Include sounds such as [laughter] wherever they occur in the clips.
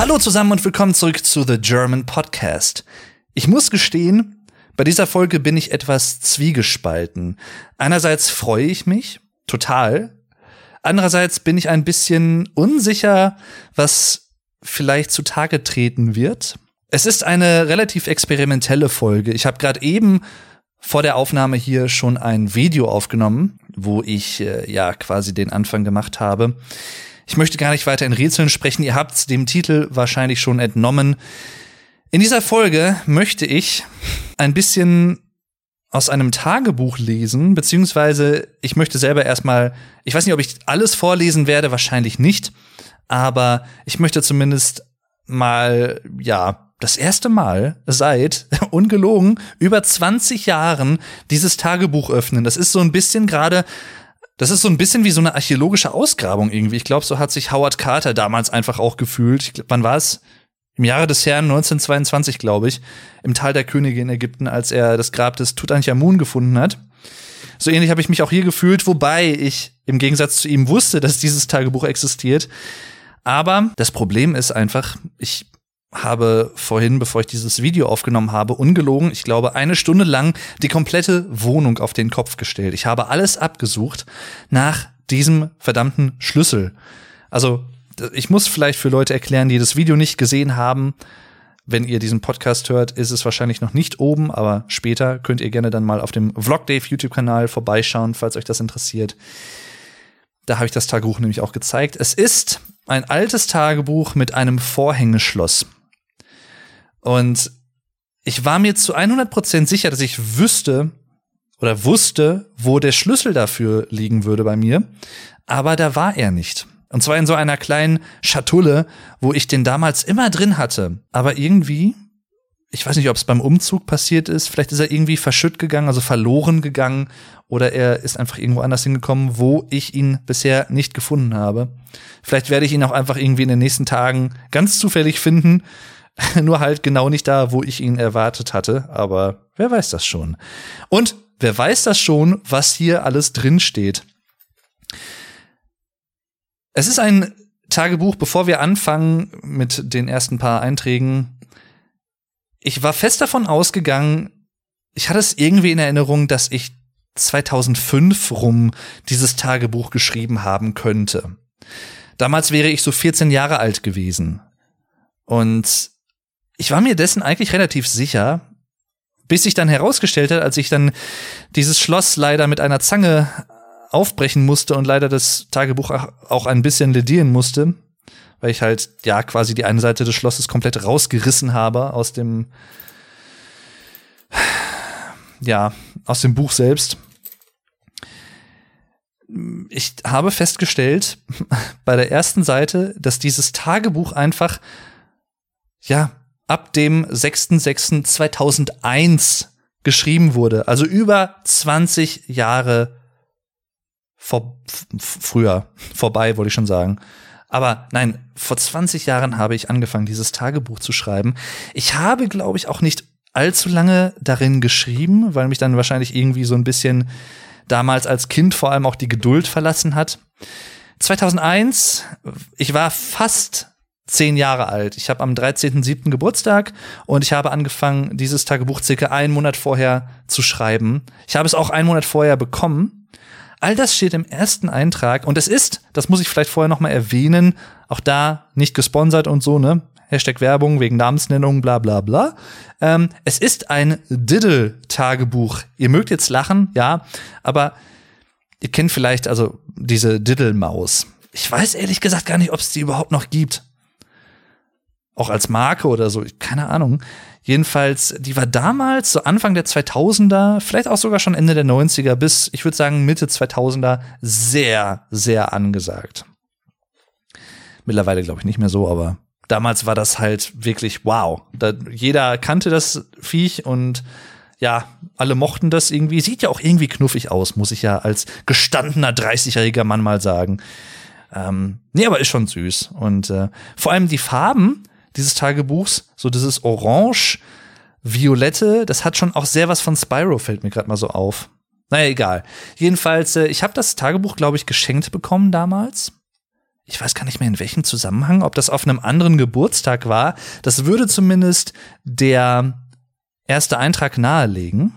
Hallo zusammen und willkommen zurück zu The German Podcast. Ich muss gestehen, bei dieser Folge bin ich etwas zwiegespalten. Einerseits freue ich mich total, andererseits bin ich ein bisschen unsicher, was vielleicht zutage treten wird. Es ist eine relativ experimentelle Folge. Ich habe gerade eben vor der Aufnahme hier schon ein Video aufgenommen, wo ich äh, ja quasi den Anfang gemacht habe. Ich möchte gar nicht weiter in Rätseln sprechen. Ihr habt dem Titel wahrscheinlich schon entnommen. In dieser Folge möchte ich ein bisschen aus einem Tagebuch lesen, beziehungsweise ich möchte selber erstmal, ich weiß nicht, ob ich alles vorlesen werde, wahrscheinlich nicht, aber ich möchte zumindest mal, ja, das erste Mal seit, [laughs] ungelogen, über 20 Jahren dieses Tagebuch öffnen. Das ist so ein bisschen gerade, das ist so ein bisschen wie so eine archäologische Ausgrabung irgendwie. Ich glaube, so hat sich Howard Carter damals einfach auch gefühlt. Ich glaub, wann war es? Im Jahre des Herrn 1922, glaube ich, im Tal der Könige in Ägypten, als er das Grab des Tutanchamun gefunden hat. So ähnlich habe ich mich auch hier gefühlt, wobei ich im Gegensatz zu ihm wusste, dass dieses Tagebuch existiert. Aber das Problem ist einfach, ich habe vorhin, bevor ich dieses Video aufgenommen habe, ungelogen, ich glaube, eine Stunde lang die komplette Wohnung auf den Kopf gestellt. Ich habe alles abgesucht nach diesem verdammten Schlüssel. Also, ich muss vielleicht für Leute erklären, die das Video nicht gesehen haben. Wenn ihr diesen Podcast hört, ist es wahrscheinlich noch nicht oben, aber später könnt ihr gerne dann mal auf dem Vlog Dave YouTube-Kanal vorbeischauen, falls euch das interessiert. Da habe ich das Tagebuch nämlich auch gezeigt. Es ist ein altes Tagebuch mit einem Vorhängeschloss. Und ich war mir zu 100% sicher, dass ich wüsste oder wusste, wo der Schlüssel dafür liegen würde bei mir. Aber da war er nicht. Und zwar in so einer kleinen Schatulle, wo ich den damals immer drin hatte. Aber irgendwie, ich weiß nicht, ob es beim Umzug passiert ist, vielleicht ist er irgendwie verschütt gegangen, also verloren gegangen, oder er ist einfach irgendwo anders hingekommen, wo ich ihn bisher nicht gefunden habe. Vielleicht werde ich ihn auch einfach irgendwie in den nächsten Tagen ganz zufällig finden [laughs] Nur halt genau nicht da, wo ich ihn erwartet hatte. Aber wer weiß das schon. Und wer weiß das schon, was hier alles drin steht. Es ist ein Tagebuch, bevor wir anfangen mit den ersten paar Einträgen. Ich war fest davon ausgegangen, ich hatte es irgendwie in Erinnerung, dass ich 2005 rum dieses Tagebuch geschrieben haben könnte. Damals wäre ich so 14 Jahre alt gewesen. Und ich war mir dessen eigentlich relativ sicher, bis sich dann herausgestellt hat, als ich dann dieses Schloss leider mit einer Zange aufbrechen musste und leider das Tagebuch auch ein bisschen ledieren musste, weil ich halt ja quasi die eine Seite des Schlosses komplett rausgerissen habe aus dem ja, aus dem Buch selbst. Ich habe festgestellt [laughs] bei der ersten Seite, dass dieses Tagebuch einfach ja, ab dem 6.6.2001 geschrieben wurde. Also über 20 Jahre vor, früher, vorbei, wollte ich schon sagen. Aber nein, vor 20 Jahren habe ich angefangen, dieses Tagebuch zu schreiben. Ich habe, glaube ich, auch nicht allzu lange darin geschrieben, weil mich dann wahrscheinlich irgendwie so ein bisschen damals als Kind vor allem auch die Geduld verlassen hat. 2001, ich war fast zehn Jahre alt. Ich habe am 13.07. Geburtstag und ich habe angefangen, dieses Tagebuch circa einen Monat vorher zu schreiben. Ich habe es auch einen Monat vorher bekommen. All das steht im ersten Eintrag und es ist, das muss ich vielleicht vorher noch mal erwähnen, auch da nicht gesponsert und so, ne? Hashtag Werbung wegen Namensnennung, bla bla bla. Ähm, es ist ein Diddle-Tagebuch. Ihr mögt jetzt lachen, ja, aber ihr kennt vielleicht also diese Diddle-Maus. Ich weiß ehrlich gesagt gar nicht, ob es die überhaupt noch gibt auch als Marke oder so, keine Ahnung. Jedenfalls, die war damals, so Anfang der 2000er, vielleicht auch sogar schon Ende der 90er bis, ich würde sagen, Mitte 2000er, sehr, sehr angesagt. Mittlerweile glaube ich nicht mehr so, aber damals war das halt wirklich wow. Da, jeder kannte das Viech und ja, alle mochten das irgendwie. Sieht ja auch irgendwie knuffig aus, muss ich ja als gestandener 30-jähriger Mann mal sagen. Ähm, nee, aber ist schon süß. Und äh, vor allem die Farben dieses Tagebuchs, so dieses Orange, Violette, das hat schon auch sehr was von Spyro, fällt mir gerade mal so auf. Naja, egal. Jedenfalls, äh, ich habe das Tagebuch, glaube ich, geschenkt bekommen damals. ich weiß gar nicht mehr in welchem Zusammenhang, ob das auf einem anderen Geburtstag war. Das würde zumindest der erste Eintrag nahelegen.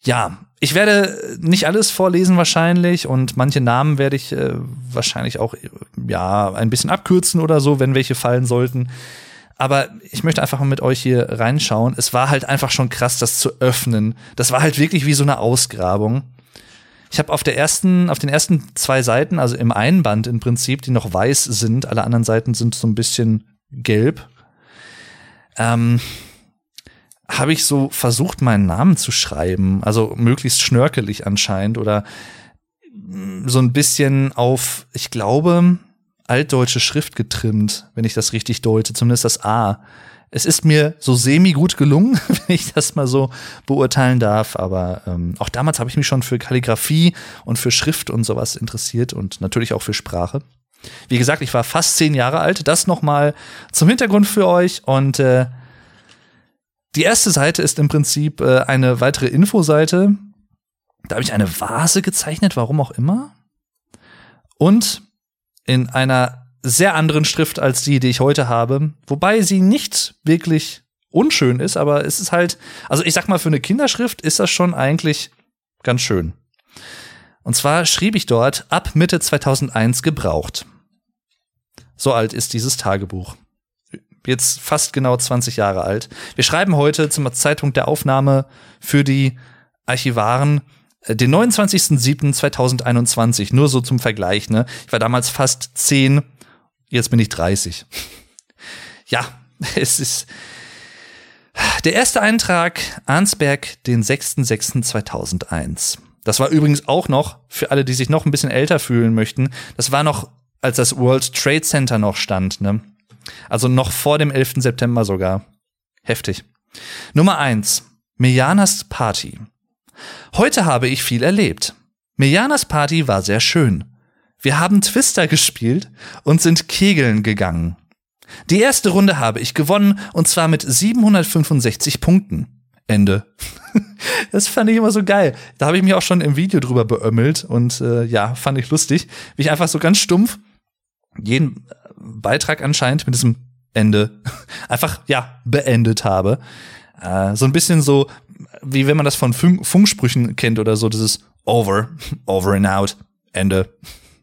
Ja, ich werde nicht alles vorlesen wahrscheinlich und manche Namen werde ich äh, wahrscheinlich auch ja ein bisschen abkürzen oder so, wenn welche fallen sollten. Aber ich möchte einfach mal mit euch hier reinschauen. Es war halt einfach schon krass, das zu öffnen. Das war halt wirklich wie so eine Ausgrabung. Ich habe auf der ersten, auf den ersten zwei Seiten, also im Einband im Prinzip, die noch weiß sind, alle anderen Seiten sind so ein bisschen gelb. Ähm, habe ich so versucht, meinen Namen zu schreiben, also möglichst schnörkelig anscheinend oder so ein bisschen auf, ich glaube, altdeutsche Schrift getrimmt, wenn ich das richtig deute, zumindest das A. Es ist mir so semi gut gelungen, [laughs] wenn ich das mal so beurteilen darf. Aber ähm, auch damals habe ich mich schon für Kalligrafie und für Schrift und sowas interessiert und natürlich auch für Sprache. Wie gesagt, ich war fast zehn Jahre alt. Das noch mal zum Hintergrund für euch. Und äh, die erste Seite ist im Prinzip äh, eine weitere Infoseite. Da habe ich eine Vase gezeichnet, warum auch immer. Und in einer sehr anderen Schrift als die, die ich heute habe. Wobei sie nicht wirklich unschön ist, aber es ist halt, also ich sag mal, für eine Kinderschrift ist das schon eigentlich ganz schön. Und zwar schrieb ich dort ab Mitte 2001 gebraucht. So alt ist dieses Tagebuch. Jetzt fast genau 20 Jahre alt. Wir schreiben heute zum Zeitpunkt der Aufnahme für die Archivaren äh, den 29.07.2021. Nur so zum Vergleich, ne? Ich war damals fast 10 Jetzt bin ich 30. Ja, [laughs] es ist der erste Eintrag Arnsberg, den 6.6.2001. Das war übrigens auch noch, für alle, die sich noch ein bisschen älter fühlen möchten, das war noch, als das World Trade Center noch stand, ne? Also noch vor dem 11. September sogar. Heftig. Nummer eins: Mirjanas Party. Heute habe ich viel erlebt. Mirjanas Party war sehr schön. Wir haben Twister gespielt und sind kegeln gegangen. Die erste Runde habe ich gewonnen und zwar mit 765 Punkten. Ende. [laughs] das fand ich immer so geil. Da habe ich mich auch schon im Video drüber beömmelt und äh, ja, fand ich lustig, wie ich einfach so ganz stumpf jeden Beitrag anscheinend mit diesem Ende [laughs] einfach ja beendet habe. Äh, so ein bisschen so, wie wenn man das von Funk Funksprüchen kennt oder so, dieses Over, [laughs] Over and Out, Ende.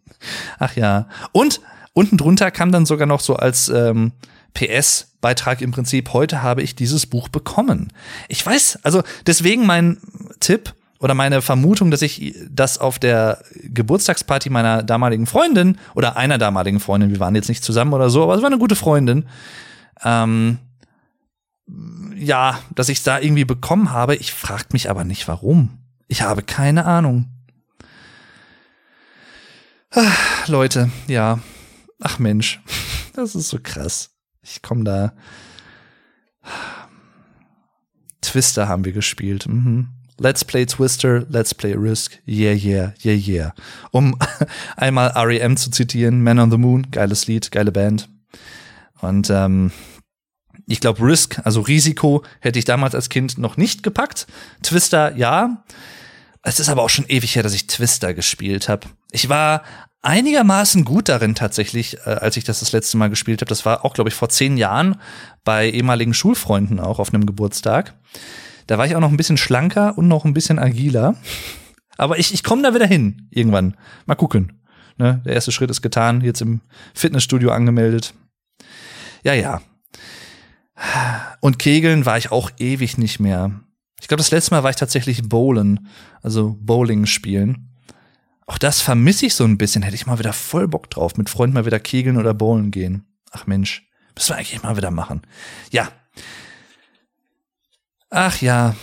[laughs] Ach ja. Und unten drunter kam dann sogar noch so als ähm, PS-Beitrag im Prinzip, heute habe ich dieses Buch bekommen. Ich weiß, also deswegen mein Tipp oder meine Vermutung, dass ich das auf der Geburtstagsparty meiner damaligen Freundin oder einer damaligen Freundin, wir waren jetzt nicht zusammen oder so, aber es war eine gute Freundin, ähm, ja, dass ich es da irgendwie bekommen habe. Ich frag mich aber nicht warum. Ich habe keine Ahnung. Ach, Leute, ja. Ach Mensch, [laughs] das ist so krass. Ich komme da. Twister haben wir gespielt. Mhm. Let's play Twister, let's play Risk. Yeah, yeah, yeah, yeah. Um [laughs] einmal REM zu zitieren, Man on the Moon, geiles Lied, geile Band. Und ähm, ich glaube, Risk, also Risiko, hätte ich damals als Kind noch nicht gepackt. Twister, ja. Es ist aber auch schon ewig her, dass ich Twister gespielt habe. Ich war einigermaßen gut darin tatsächlich, äh, als ich das das letzte Mal gespielt habe. Das war auch, glaube ich, vor zehn Jahren bei ehemaligen Schulfreunden auch auf einem Geburtstag. Da war ich auch noch ein bisschen schlanker und noch ein bisschen agiler. Aber ich, ich komme da wieder hin irgendwann. Mal gucken. Ne? Der erste Schritt ist getan, jetzt im Fitnessstudio angemeldet. Ja, ja. Und Kegeln war ich auch ewig nicht mehr. Ich glaube, das letzte Mal war ich tatsächlich Bowlen, also Bowling spielen. Auch das vermisse ich so ein bisschen. Hätte ich mal wieder voll Bock drauf, mit Freunden mal wieder kegeln oder bowlen gehen. Ach Mensch, müssen wir eigentlich mal wieder machen. Ja. Ach ja.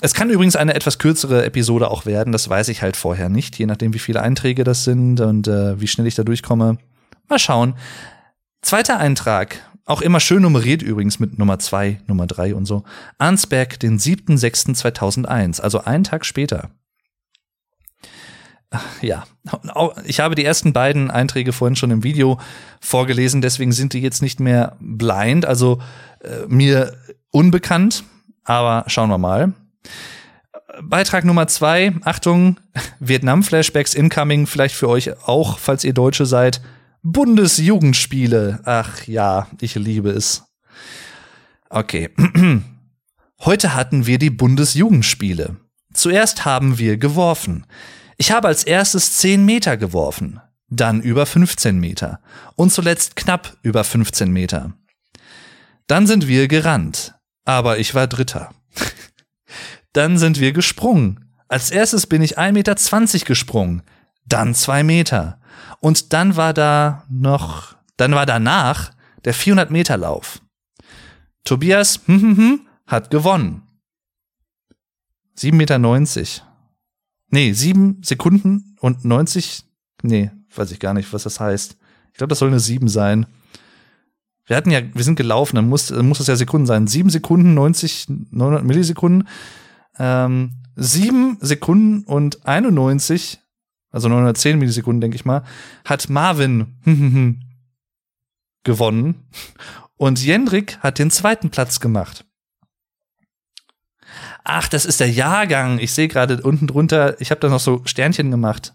Es kann übrigens eine etwas kürzere Episode auch werden, das weiß ich halt vorher nicht, je nachdem, wie viele Einträge das sind und äh, wie schnell ich da durchkomme. Mal schauen. Zweiter Eintrag, auch immer schön nummeriert übrigens mit Nummer zwei, Nummer drei und so. Arnsberg, den 7.6.2001, also einen Tag später ja, ich habe die ersten beiden Einträge vorhin schon im Video vorgelesen, deswegen sind die jetzt nicht mehr blind, also äh, mir unbekannt, aber schauen wir mal. Beitrag Nummer zwei, Achtung, Vietnam-Flashbacks incoming, vielleicht für euch auch, falls ihr Deutsche seid. Bundesjugendspiele. Ach ja, ich liebe es. Okay. [clears throat] Heute hatten wir die Bundesjugendspiele. Zuerst haben wir geworfen. Ich habe als erstes 10 Meter geworfen, dann über 15 Meter und zuletzt knapp über 15 Meter. Dann sind wir gerannt, aber ich war Dritter. dann sind wir gesprungen. Als erstes bin ich 1,20 Meter gesprungen, dann zwei Meter. Und dann war da noch, dann war danach der 400 Meter Lauf. Tobias hm, hm, hm, hat gewonnen. 7,90 Meter. Nee, 7 Sekunden und 90. Nee, weiß ich gar nicht, was das heißt. Ich glaube, das soll eine 7 sein. Wir hatten ja, wir sind gelaufen, dann muss, dann muss das ja Sekunden sein. 7 Sekunden, 90, 900 Millisekunden. Ähm, 7 Sekunden und 91, also 910 Millisekunden, denke ich mal, hat Marvin [laughs] gewonnen. Und Jendrik hat den zweiten Platz gemacht. Ach, das ist der Jahrgang. Ich sehe gerade unten drunter, ich habe da noch so Sternchen gemacht.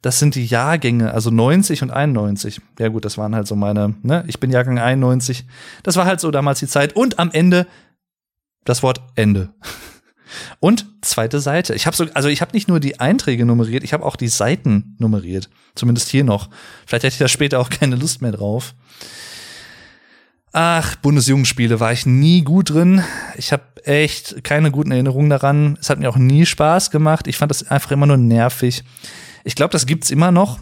Das sind die Jahrgänge, also 90 und 91. Ja gut, das waren halt so meine, ne? Ich bin Jahrgang 91. Das war halt so damals die Zeit. Und am Ende das Wort Ende. [laughs] Und zweite Seite. Ich habe so, also ich habe nicht nur die Einträge nummeriert, ich habe auch die Seiten nummeriert. Zumindest hier noch. Vielleicht hätte ich da später auch keine Lust mehr drauf. Ach, Bundesjugendspiele war ich nie gut drin. Ich habe echt keine guten Erinnerungen daran. Es hat mir auch nie Spaß gemacht. Ich fand das einfach immer nur nervig. Ich glaube, das gibt's immer noch.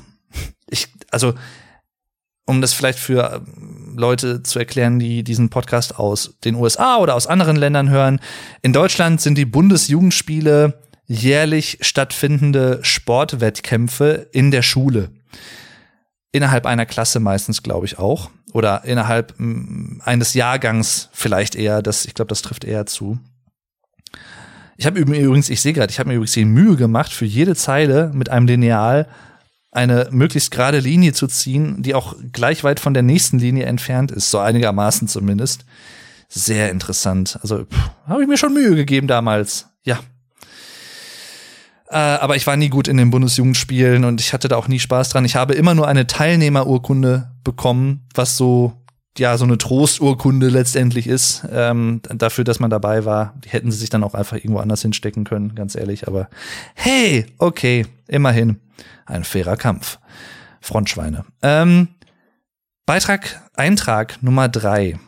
Ich, also, um das vielleicht für ähm, Leute zu erklären, die diesen Podcast aus den USA oder aus anderen Ländern hören. In Deutschland sind die Bundesjugendspiele jährlich stattfindende Sportwettkämpfe in der Schule. Innerhalb einer Klasse meistens, glaube ich, auch oder innerhalb eines Jahrgangs vielleicht eher. Das, ich glaube, das trifft eher zu. Ich habe übrigens, ich sehe gerade, ich habe mir übrigens die Mühe gemacht, für jede Zeile mit einem Lineal eine möglichst gerade Linie zu ziehen, die auch gleich weit von der nächsten Linie entfernt ist, so einigermaßen zumindest. Sehr interessant. Also habe ich mir schon Mühe gegeben damals. Ja. Äh, aber ich war nie gut in den Bundesjugendspielen und ich hatte da auch nie Spaß dran. Ich habe immer nur eine Teilnehmerurkunde bekommen, was so ja so eine Trosturkunde letztendlich ist ähm, dafür, dass man dabei war. Die hätten sie sich dann auch einfach irgendwo anders hinstecken können, ganz ehrlich. Aber hey, okay, immerhin ein fairer Kampf. Frontschweine. Ähm, Beitrag, Eintrag Nummer drei.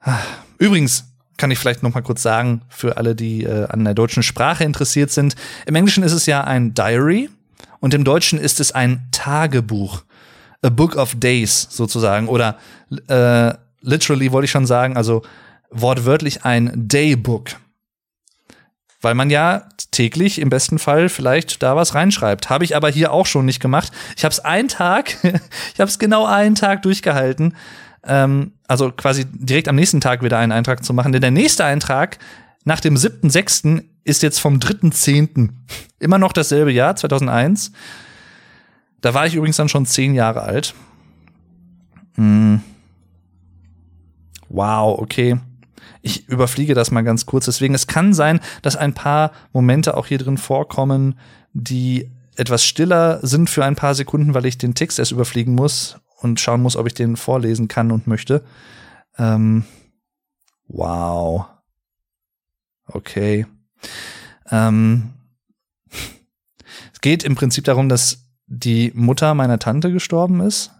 Ah, übrigens, kann ich vielleicht noch mal kurz sagen, für alle, die äh, an der deutschen Sprache interessiert sind. Im Englischen ist es ja ein Diary und im Deutschen ist es ein Tagebuch. A Book of Days sozusagen. Oder äh, literally wollte ich schon sagen, also wortwörtlich ein Daybook. Weil man ja täglich im besten Fall vielleicht da was reinschreibt. Habe ich aber hier auch schon nicht gemacht. Ich habe es einen Tag, [laughs] ich habe es genau einen Tag durchgehalten ähm, also quasi direkt am nächsten Tag wieder einen Eintrag zu machen. Denn der nächste Eintrag nach dem 7.6. ist jetzt vom 3.10. Immer noch dasselbe Jahr, 2001. Da war ich übrigens dann schon zehn Jahre alt. Hm. Wow, okay. Ich überfliege das mal ganz kurz. Deswegen, es kann sein, dass ein paar Momente auch hier drin vorkommen, die etwas stiller sind für ein paar Sekunden, weil ich den Text erst überfliegen muss und schauen muss, ob ich den vorlesen kann und möchte. Ähm, wow. Okay. Ähm, [laughs] es geht im Prinzip darum, dass die Mutter meiner Tante gestorben ist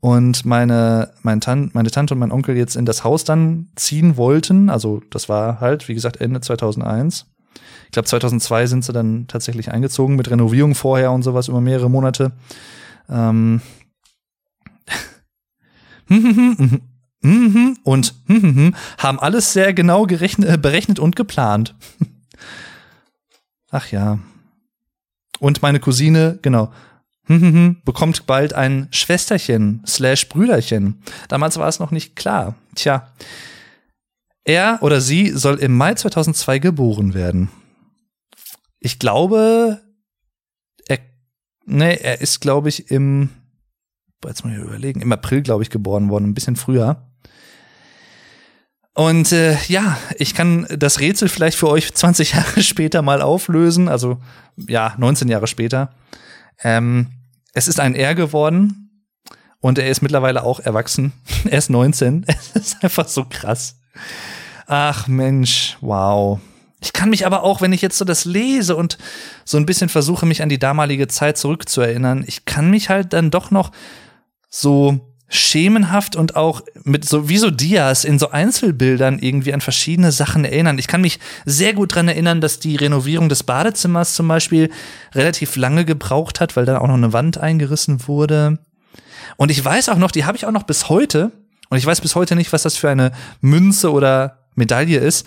und meine, mein Tan meine Tante und mein Onkel jetzt in das Haus dann ziehen wollten. Also das war halt, wie gesagt, Ende 2001. Ich glaube, 2002 sind sie dann tatsächlich eingezogen mit Renovierung vorher und sowas über mehrere Monate. Ähm, und haben alles sehr genau äh, berechnet und geplant. Ach ja. Und meine Cousine, genau, bekommt bald ein Schwesterchen slash Brüderchen. Damals war es noch nicht klar. Tja. Er oder sie soll im Mai 2002 geboren werden. Ich glaube, er, ne, er ist, glaube ich, im jetzt mal überlegen, im April, glaube ich, geboren worden, ein bisschen früher. Und äh, ja, ich kann das Rätsel vielleicht für euch 20 [laughs] Jahre später mal auflösen, also ja, 19 Jahre später. Ähm, es ist ein R geworden und er ist mittlerweile auch erwachsen. [laughs] er ist 19. [laughs] Es ist einfach so krass. Ach Mensch, wow. Ich kann mich aber auch, wenn ich jetzt so das lese und so ein bisschen versuche, mich an die damalige Zeit zurückzuerinnern, ich kann mich halt dann doch noch so schemenhaft und auch mit so wie so Dias in so Einzelbildern irgendwie an verschiedene Sachen erinnern. Ich kann mich sehr gut dran erinnern, dass die Renovierung des Badezimmers zum Beispiel relativ lange gebraucht hat, weil da auch noch eine Wand eingerissen wurde. Und ich weiß auch noch, die habe ich auch noch bis heute. Und ich weiß bis heute nicht, was das für eine Münze oder Medaille ist.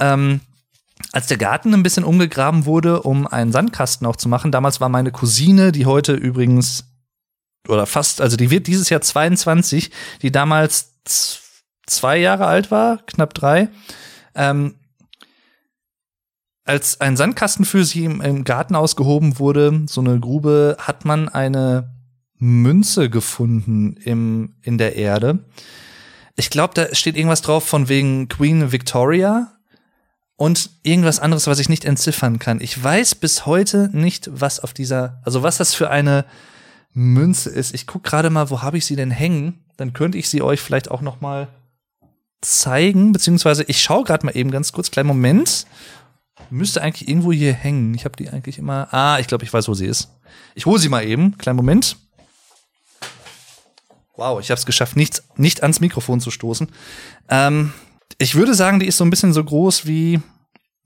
Ähm, als der Garten ein bisschen umgegraben wurde, um einen Sandkasten auch zu machen, damals war meine Cousine, die heute übrigens oder fast, also die wird dieses Jahr 22, die damals zwei Jahre alt war, knapp drei, ähm, als ein Sandkasten für sie im, im, Garten ausgehoben wurde, so eine Grube, hat man eine Münze gefunden im, in der Erde. Ich glaube, da steht irgendwas drauf von wegen Queen Victoria und irgendwas anderes, was ich nicht entziffern kann. Ich weiß bis heute nicht, was auf dieser, also was das für eine Münze ist. Ich guck gerade mal, wo habe ich sie denn hängen? Dann könnte ich sie euch vielleicht auch noch mal zeigen, beziehungsweise ich schaue gerade mal eben ganz kurz, kleinen Moment. Müsste eigentlich irgendwo hier hängen. Ich habe die eigentlich immer. Ah, ich glaube, ich weiß, wo sie ist. Ich hole sie mal eben. Kleinen Moment. Wow, ich habe es geschafft, nicht, nicht ans Mikrofon zu stoßen. Ähm, ich würde sagen, die ist so ein bisschen so groß wie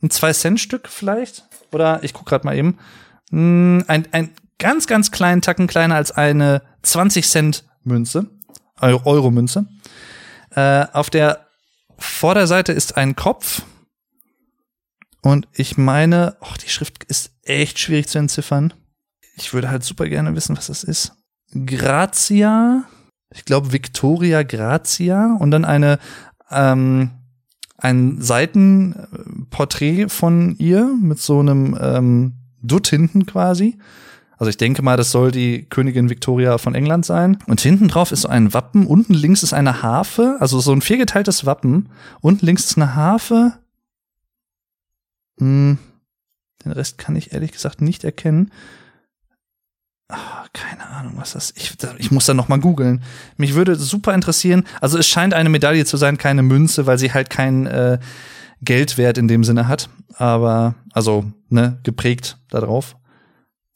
ein 2-Cent-Stück vielleicht. Oder ich gucke gerade mal eben. Hm, ein, ein ganz, ganz kleinen Tacken kleiner als eine 20 Cent Münze, Euro Münze. Äh, auf der Vorderseite ist ein Kopf. Und ich meine, oh, die Schrift ist echt schwierig zu entziffern. Ich würde halt super gerne wissen, was das ist. Grazia, ich glaube Victoria Grazia und dann eine ähm, ein Seitenporträt von ihr mit so einem ähm, Dutt hinten quasi. Also ich denke mal, das soll die Königin Victoria von England sein. Und hinten drauf ist so ein Wappen. Unten links ist eine Harfe, also so ein viergeteiltes Wappen. Unten links ist eine Harfe. Hm. Den Rest kann ich ehrlich gesagt nicht erkennen. Ah, keine Ahnung, was das ich ich muss da noch mal googeln. Mich würde super interessieren. Also es scheint eine Medaille zu sein, keine Münze, weil sie halt keinen äh, Geldwert in dem Sinne hat, aber also ne geprägt darauf.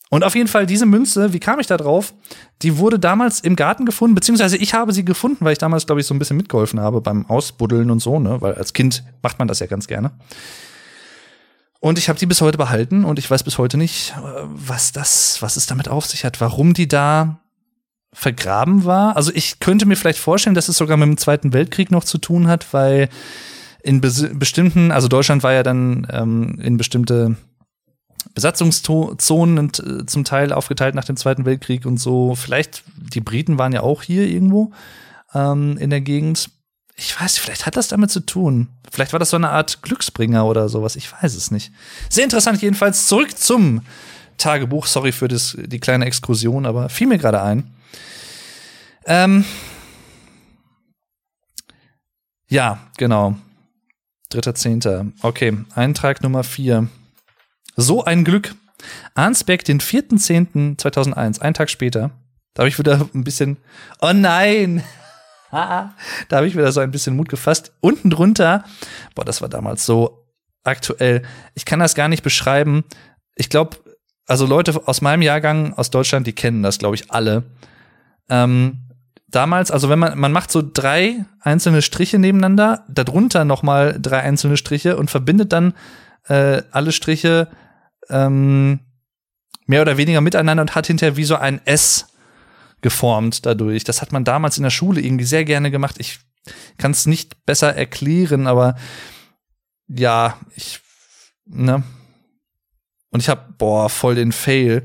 Und auf jeden Fall diese Münze, wie kam ich da drauf? Die wurde damals im Garten gefunden, beziehungsweise ich habe sie gefunden, weil ich damals, glaube ich, so ein bisschen mitgeholfen habe beim Ausbuddeln und so, ne? Weil als Kind macht man das ja ganz gerne. Und ich habe die bis heute behalten und ich weiß bis heute nicht, äh, was das, was es damit auf sich hat, warum die da vergraben war. Also ich könnte mir vielleicht vorstellen, dass es sogar mit dem Zweiten Weltkrieg noch zu tun hat, weil in bestimmten, also Deutschland war ja dann ähm, in bestimmte Besatzungszonen äh, zum Teil aufgeteilt nach dem Zweiten Weltkrieg und so. Vielleicht, die Briten waren ja auch hier irgendwo ähm, in der Gegend. Ich weiß, vielleicht hat das damit zu tun. Vielleicht war das so eine Art Glücksbringer oder sowas. Ich weiß es nicht. Sehr interessant jedenfalls. Zurück zum Tagebuch. Sorry für das, die kleine Exkursion, aber fiel mir gerade ein. Ähm ja, genau. Dritter Zehnter. Okay, Eintrag Nummer vier. So ein Glück. Arnsberg, den 4.10.2001, einen Tag später, da habe ich wieder ein bisschen, oh nein, [laughs] da habe ich wieder so ein bisschen Mut gefasst. Unten drunter, boah, das war damals so aktuell. Ich kann das gar nicht beschreiben. Ich glaube, also Leute aus meinem Jahrgang aus Deutschland, die kennen das, glaube ich, alle. Ähm, damals, also wenn man, man macht so drei einzelne Striche nebeneinander, darunter nochmal drei einzelne Striche und verbindet dann äh, alle Striche ähm, mehr oder weniger miteinander und hat hinterher wie so ein S geformt dadurch. Das hat man damals in der Schule irgendwie sehr gerne gemacht. Ich kann es nicht besser erklären, aber ja, ich, ne? Und ich habe, boah, voll den Fail.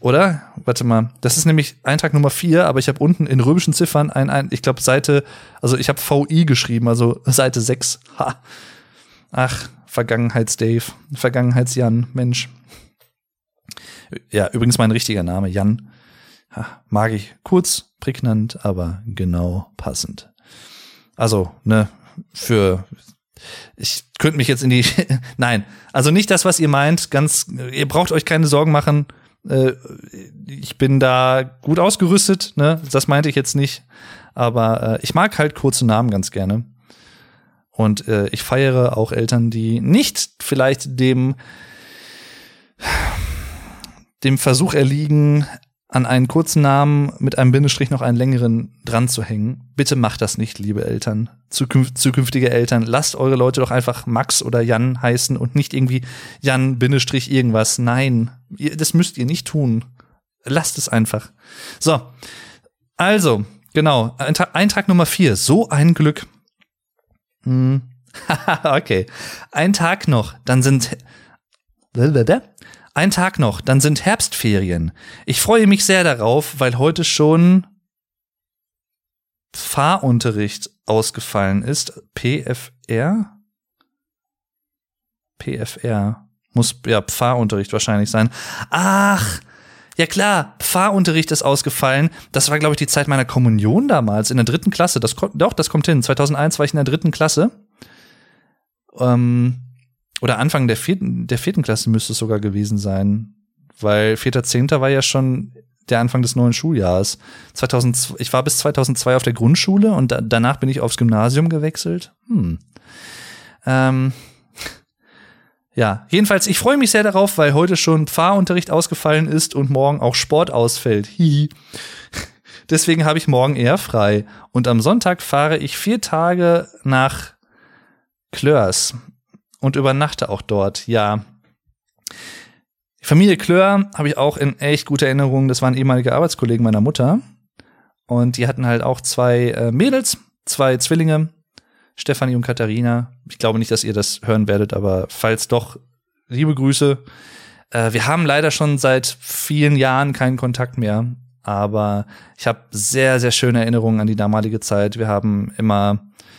Oder? Warte mal. Das ist nämlich Eintrag Nummer vier, aber ich habe unten in römischen Ziffern ein, ein ich glaube, Seite, also ich habe VI geschrieben, also Seite 6. Ha. Ach, Vergangenheits-Dave. Vergangenheits-Jan, Mensch. Ja, übrigens mein richtiger Name, Jan. Ha, mag ich. Kurz, prägnant, aber genau passend. Also, ne, für ich könnte mich jetzt in die [laughs] Nein, also nicht das, was ihr meint, ganz ihr braucht euch keine Sorgen machen. Äh, ich bin da gut ausgerüstet, ne? Das meinte ich jetzt nicht, aber äh, ich mag halt kurze Namen ganz gerne. Und äh, ich feiere auch Eltern, die nicht vielleicht dem dem Versuch erliegen, an einen kurzen Namen mit einem Bindestrich noch einen längeren dran zu hängen. Bitte macht das nicht, liebe Eltern, zukünf zukünftige Eltern. Lasst eure Leute doch einfach Max oder Jan heißen und nicht irgendwie Jan Bindestrich irgendwas. Nein, das müsst ihr nicht tun. Lasst es einfach. So, also, genau, Eintrag Nummer vier. So ein Glück. Hm. [laughs] okay, ein Tag noch, dann sind ein Tag noch, dann sind Herbstferien. Ich freue mich sehr darauf, weil heute schon Fahrunterricht ausgefallen ist. PFR? PFR. Muss ja Fahrunterricht wahrscheinlich sein. Ach, ja klar, Fahrunterricht ist ausgefallen. Das war, glaube ich, die Zeit meiner Kommunion damals in der dritten Klasse. Das doch, das kommt hin. 2001 war ich in der dritten Klasse. Ähm, oder Anfang der vierten, der vierten Klasse müsste es sogar gewesen sein, weil vierter, zehnter war ja schon der Anfang des neuen Schuljahres. 2002, ich war bis 2002 auf der Grundschule und da, danach bin ich aufs Gymnasium gewechselt. Hm. Ähm, ja, jedenfalls, ich freue mich sehr darauf, weil heute schon Fahrunterricht ausgefallen ist und morgen auch Sport ausfällt. [laughs] Deswegen habe ich morgen eher frei. Und am Sonntag fahre ich vier Tage nach Klörs und übernachte auch dort, ja. Familie Klör habe ich auch in echt guter Erinnerung. Das waren ehemalige Arbeitskollegen meiner Mutter. Und die hatten halt auch zwei äh, Mädels, zwei Zwillinge, Stefanie und Katharina. Ich glaube nicht, dass ihr das hören werdet, aber falls doch, liebe Grüße. Äh, wir haben leider schon seit vielen Jahren keinen Kontakt mehr, aber ich habe sehr, sehr schöne Erinnerungen an die damalige Zeit. Wir haben immer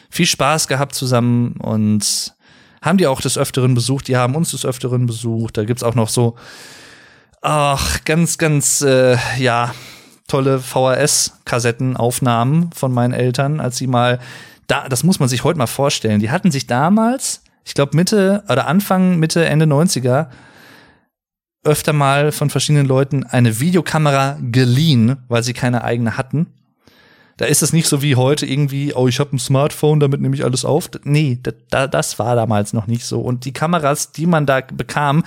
viel Spaß gehabt zusammen und haben die auch des Öfteren besucht, die haben uns des Öfteren besucht. Da gibt's auch noch so, ach, ganz, ganz, äh, ja, tolle VHS-Kassettenaufnahmen von meinen Eltern, als sie mal, da, das muss man sich heute mal vorstellen, die hatten sich damals, ich glaube Mitte oder Anfang, Mitte, Ende 90er, öfter mal von verschiedenen Leuten eine Videokamera geliehen, weil sie keine eigene hatten. Da ist es nicht so wie heute irgendwie, oh, ich habe ein Smartphone, damit nehme ich alles auf. Nee, da, das war damals noch nicht so. Und die Kameras, die man da bekam,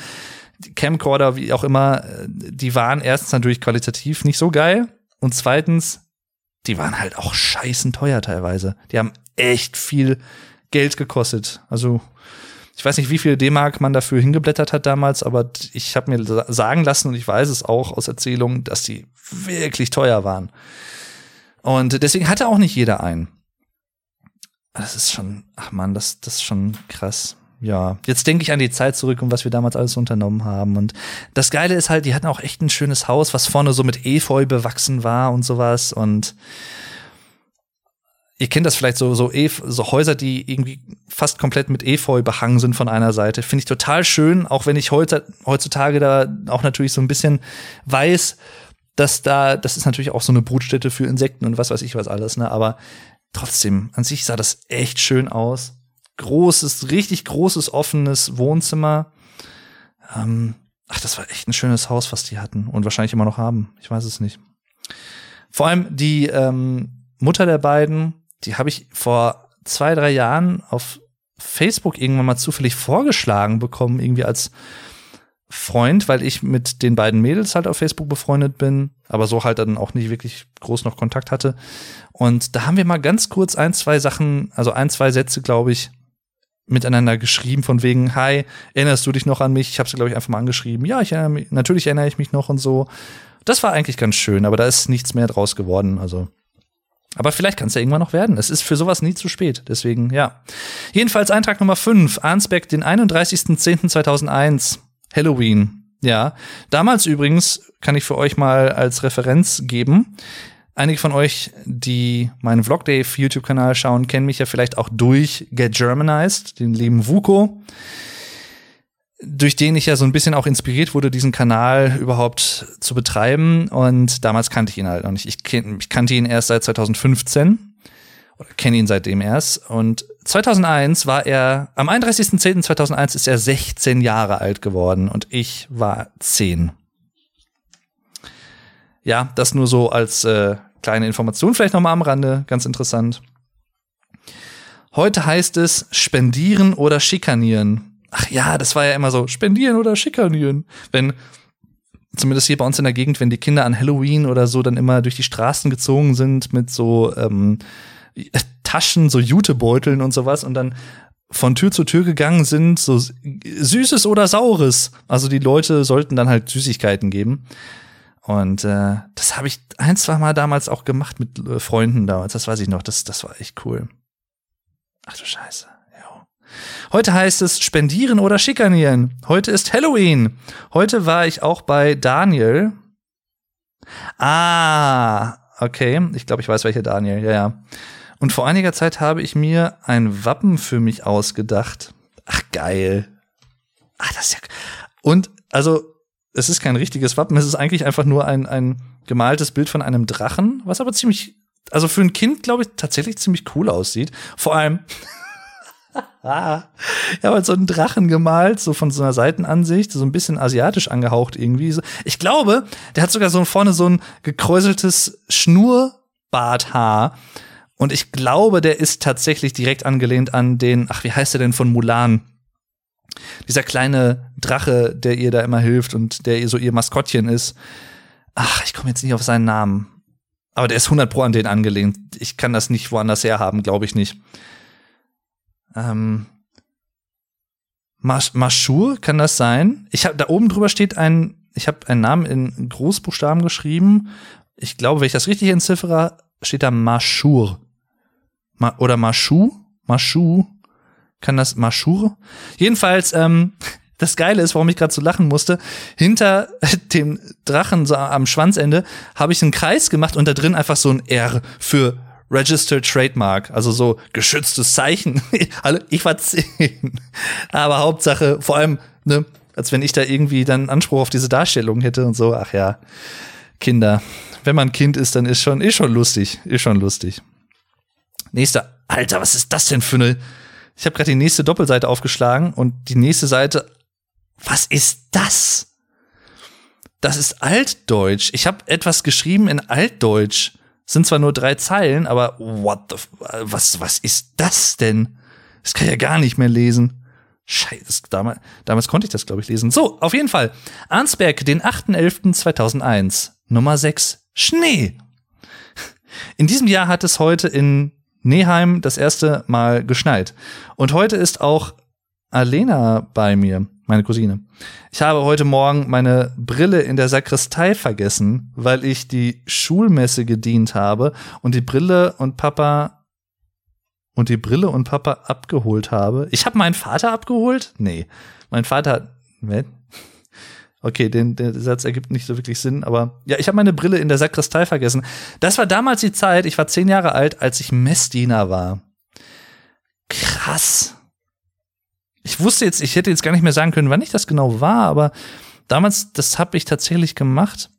Camcorder, wie auch immer, äh, die waren erstens natürlich qualitativ nicht so geil. Und zweitens, die waren halt auch scheißen teuer teilweise. Die haben echt viel Geld gekostet. Also ich weiß nicht, wie viel D-Mark man dafür hingeblättert hat damals, aber ich habe mir sagen lassen und ich weiß es auch aus Erzählungen, dass die wirklich teuer waren. Und deswegen hatte auch nicht jeder einen. Das ist schon, ach man, das, das ist schon krass. Ja, jetzt denke ich an die Zeit zurück und was wir damals alles unternommen haben. Und das Geile ist halt, die hatten auch echt ein schönes Haus, was vorne so mit Efeu bewachsen war und sowas. Und ihr kennt das vielleicht so, so, e so Häuser, die irgendwie fast komplett mit Efeu behangen sind von einer Seite. Finde ich total schön, auch wenn ich heutzutage da auch natürlich so ein bisschen weiß, dass da, das ist natürlich auch so eine Brutstätte für Insekten und was weiß ich was alles, ne? Aber trotzdem, an sich sah das echt schön aus. Großes, richtig großes, offenes Wohnzimmer. Ähm, ach, das war echt ein schönes Haus, was die hatten und wahrscheinlich immer noch haben. Ich weiß es nicht. Vor allem die ähm, Mutter der beiden, die habe ich vor zwei, drei Jahren auf Facebook irgendwann mal zufällig vorgeschlagen bekommen, irgendwie als Freund, weil ich mit den beiden Mädels halt auf Facebook befreundet bin, aber so halt dann auch nicht wirklich groß noch Kontakt hatte. Und da haben wir mal ganz kurz ein, zwei Sachen, also ein, zwei Sätze, glaube ich, miteinander geschrieben von wegen, hi, erinnerst du dich noch an mich? Ich habe sie, glaube ich, einfach mal angeschrieben. Ja, ich erinnere mich, natürlich erinnere ich mich noch und so. Das war eigentlich ganz schön, aber da ist nichts mehr draus geworden, also. Aber vielleicht kann es ja irgendwann noch werden. Es ist für sowas nie zu spät. Deswegen, ja. Jedenfalls Eintrag Nummer 5, Arnsbeck, den 31.10.2001. Halloween. Ja, damals übrigens kann ich für euch mal als Referenz geben. Einige von euch, die meinen Vlogdave YouTube-Kanal schauen, kennen mich ja vielleicht auch durch Get Germanized, den lieben Vuko, durch den ich ja so ein bisschen auch inspiriert wurde, diesen Kanal überhaupt zu betreiben. Und damals kannte ich ihn halt noch nicht. Ich, ich kannte ihn erst seit 2015 oder kenne ihn seitdem erst. Und 2001 war er, am 31.10.2001 ist er 16 Jahre alt geworden und ich war 10. Ja, das nur so als äh, kleine Information, vielleicht nochmal am Rande, ganz interessant. Heute heißt es spendieren oder schikanieren. Ach ja, das war ja immer so, spendieren oder schikanieren. Wenn, zumindest hier bei uns in der Gegend, wenn die Kinder an Halloween oder so dann immer durch die Straßen gezogen sind mit so ähm, Taschen, so Jutebeuteln und sowas und dann von Tür zu Tür gegangen sind, so Süßes oder Saures. Also die Leute sollten dann halt Süßigkeiten geben. Und äh, das habe ich ein, zwei Mal damals auch gemacht mit äh, Freunden damals. Das weiß ich noch. Das, das war echt cool. Ach du Scheiße. Heute heißt es spendieren oder schikanieren. Heute ist Halloween. Heute war ich auch bei Daniel. Ah, okay. Ich glaube, ich weiß, welcher Daniel. Ja, ja. Und vor einiger Zeit habe ich mir ein Wappen für mich ausgedacht. Ach, geil. Ach, das ist ja. Und also es ist kein richtiges Wappen, es ist eigentlich einfach nur ein, ein gemaltes Bild von einem Drachen, was aber ziemlich, also für ein Kind, glaube ich, tatsächlich ziemlich cool aussieht. Vor allem, [laughs] ich habe halt so einen Drachen gemalt, so von so einer Seitenansicht, so ein bisschen asiatisch angehaucht irgendwie. Ich glaube, der hat sogar so vorne so ein gekräuseltes Schnurrbarthaar. Und ich glaube, der ist tatsächlich direkt angelehnt an den, ach, wie heißt der denn von Mulan? Dieser kleine Drache, der ihr da immer hilft und der ihr so ihr Maskottchen ist. Ach, ich komme jetzt nicht auf seinen Namen. Aber der ist 100 Pro an den angelehnt. Ich kann das nicht woanders herhaben, glaube ich nicht. Ähm, Masch Maschur, kann das sein? Ich habe da oben drüber steht ein, ich habe einen Namen in Großbuchstaben geschrieben. Ich glaube, wenn ich das richtig entziffere, steht da Maschur. Ma oder Maschu? Maschu? Kann das Maschur? Jedenfalls, ähm, [laughs] das Geile ist, warum ich gerade so lachen musste, hinter [laughs] dem Drachen so am Schwanzende habe ich einen Kreis gemacht und da drin einfach so ein R für Registered Trademark, also so geschütztes Zeichen. [laughs] ich war zehn. Aber Hauptsache, vor allem, ne, als wenn ich da irgendwie dann Anspruch auf diese Darstellung hätte und so. Ach ja, Kinder. Wenn man Kind ist, dann ist schon, ist schon lustig. Ist schon lustig. Nächster. Alter, was ist das denn für eine ich habe gerade die nächste Doppelseite aufgeschlagen und die nächste Seite. Was ist das? Das ist Altdeutsch. Ich habe etwas geschrieben in Altdeutsch. Sind zwar nur drei Zeilen, aber what the, was, was ist das denn? Das kann ich ja gar nicht mehr lesen. Scheiße, damals, damals konnte ich das, glaube ich, lesen. So, auf jeden Fall. Arnsberg, den 8.11.2001. Nummer 6. Schnee. In diesem Jahr hat es heute in Neheim das erste Mal geschneit. Und heute ist auch Alena bei mir, meine Cousine. Ich habe heute Morgen meine Brille in der Sakristei vergessen, weil ich die Schulmesse gedient habe und die Brille und Papa und die Brille und Papa abgeholt habe. Ich habe meinen Vater abgeholt? Nee. Mein Vater hat. Okay, den, der Satz ergibt nicht so wirklich Sinn, aber ja, ich habe meine Brille in der Sakristei vergessen. Das war damals die Zeit, ich war zehn Jahre alt, als ich Messdiener war. Krass. Ich wusste jetzt, ich hätte jetzt gar nicht mehr sagen können, wann ich das genau war, aber damals, das habe ich tatsächlich gemacht.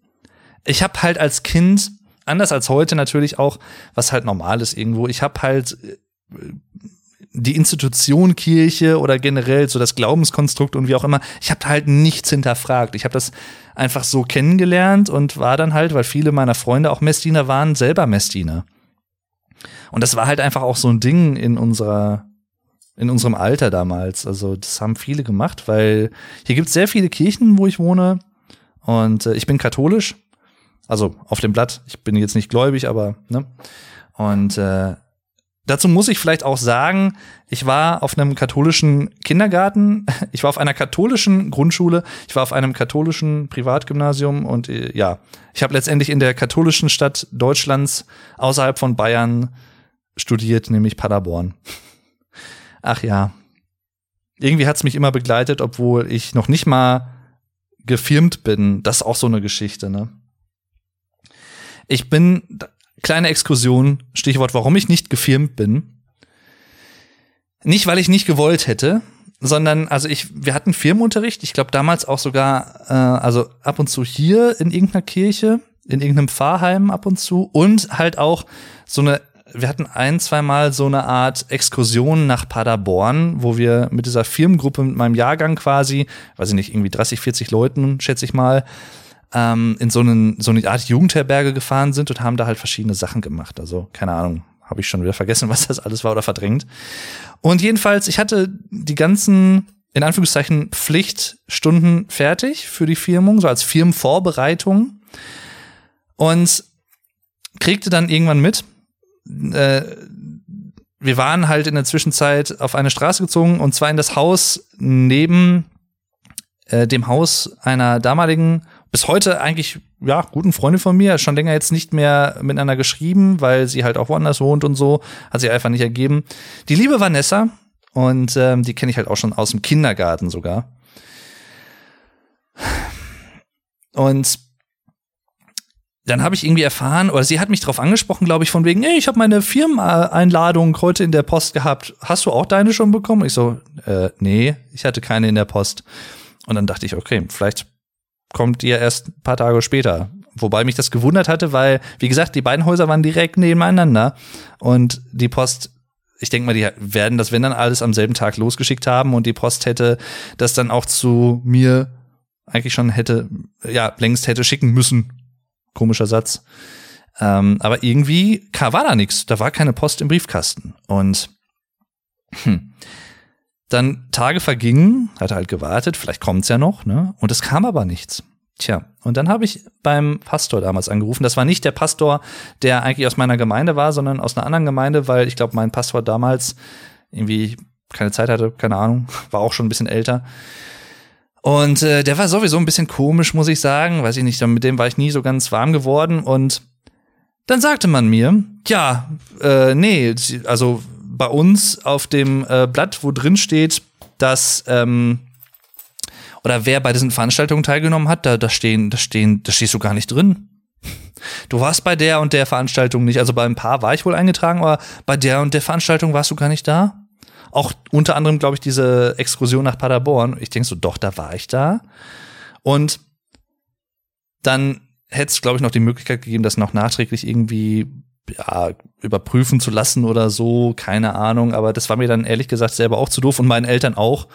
Ich habe halt als Kind, anders als heute natürlich auch, was halt normal ist irgendwo, ich habe halt äh, die Institution Kirche oder generell so das Glaubenskonstrukt und wie auch immer, ich habe halt nichts hinterfragt. Ich habe das einfach so kennengelernt und war dann halt, weil viele meiner Freunde auch Messdiener waren, selber Messdiener. Und das war halt einfach auch so ein Ding in unserer in unserem Alter damals. Also das haben viele gemacht, weil hier gibt es sehr viele Kirchen, wo ich wohne und äh, ich bin katholisch, also auf dem Blatt. Ich bin jetzt nicht gläubig, aber ne. Und äh, Dazu muss ich vielleicht auch sagen, ich war auf einem katholischen Kindergarten, [laughs] ich war auf einer katholischen Grundschule, ich war auf einem katholischen Privatgymnasium und äh, ja, ich habe letztendlich in der katholischen Stadt Deutschlands außerhalb von Bayern studiert, nämlich Paderborn. Ach ja. Irgendwie hat's mich immer begleitet, obwohl ich noch nicht mal gefirmt bin. Das ist auch so eine Geschichte, ne? Ich bin Kleine Exkursion, Stichwort, warum ich nicht gefirmt bin. Nicht, weil ich nicht gewollt hätte, sondern, also ich, wir hatten Firmenunterricht, ich glaube damals auch sogar, äh, also ab und zu hier in irgendeiner Kirche, in irgendeinem Pfarrheim ab und zu und halt auch so eine wir hatten ein, zweimal so eine Art Exkursion nach Paderborn, wo wir mit dieser Firmengruppe, mit meinem Jahrgang quasi, weiß ich nicht, irgendwie 30, 40 Leuten, schätze ich mal, ähm, in so, einen, so eine Art Jugendherberge gefahren sind und haben da halt verschiedene Sachen gemacht. Also, keine Ahnung, habe ich schon wieder vergessen, [laughs] was das alles war oder verdrängt. Und jedenfalls, ich hatte die ganzen, in Anführungszeichen, Pflichtstunden fertig für die Firmung, so als Firmenvorbereitung. Und kriegte dann irgendwann mit, äh, wir waren halt in der Zwischenzeit auf eine Straße gezogen und zwar in das Haus neben äh, dem Haus einer damaligen, bis heute eigentlich, ja, guten Freundin von mir, schon länger jetzt nicht mehr miteinander geschrieben, weil sie halt auch woanders wohnt und so, hat sich einfach nicht ergeben. Die liebe Vanessa, und ähm, die kenne ich halt auch schon aus dem Kindergarten sogar. Und dann habe ich irgendwie erfahren, oder sie hat mich darauf angesprochen, glaube ich, von wegen, ey, ich habe meine Firmeneinladung heute in der Post gehabt. Hast du auch deine schon bekommen? Ich so, äh, nee, ich hatte keine in der Post. Und dann dachte ich, okay, vielleicht kommt ihr erst ein paar Tage später. Wobei mich das gewundert hatte, weil, wie gesagt, die beiden Häuser waren direkt nebeneinander und die Post ich denke mal, die werden das, wenn dann alles am selben Tag losgeschickt haben und die Post hätte das dann auch zu mir eigentlich schon hätte, ja, längst hätte schicken müssen. Komischer Satz. Ähm, aber irgendwie war da nichts. Da war keine Post im Briefkasten. Und hm, dann Tage vergingen, hatte halt gewartet, vielleicht kommt's ja noch, ne? Und es kam aber nichts. Tja, und dann habe ich beim Pastor damals angerufen. Das war nicht der Pastor, der eigentlich aus meiner Gemeinde war, sondern aus einer anderen Gemeinde, weil ich glaube, mein Pastor damals irgendwie keine Zeit hatte, keine Ahnung, [laughs] war auch schon ein bisschen älter. Und äh, der war sowieso ein bisschen komisch, muss ich sagen. Weiß ich nicht, mit dem war ich nie so ganz warm geworden. Und dann sagte man mir, ja, äh, nee, also bei uns auf dem äh, Blatt, wo drin steht, dass ähm, oder wer bei diesen Veranstaltungen teilgenommen hat, da, da stehen, da stehen, da stehst du gar nicht drin. Du warst bei der und der Veranstaltung nicht. Also bei ein paar war ich wohl eingetragen, aber bei der und der Veranstaltung warst du gar nicht da. Auch unter anderem, glaube ich, diese Exkursion nach Paderborn. Ich denke so, doch, da war ich da. Und dann hätte es, glaube ich, noch die Möglichkeit gegeben, das noch nachträglich irgendwie ja, überprüfen zu lassen oder so, keine Ahnung. Aber das war mir dann ehrlich gesagt selber auch zu doof und meinen Eltern auch.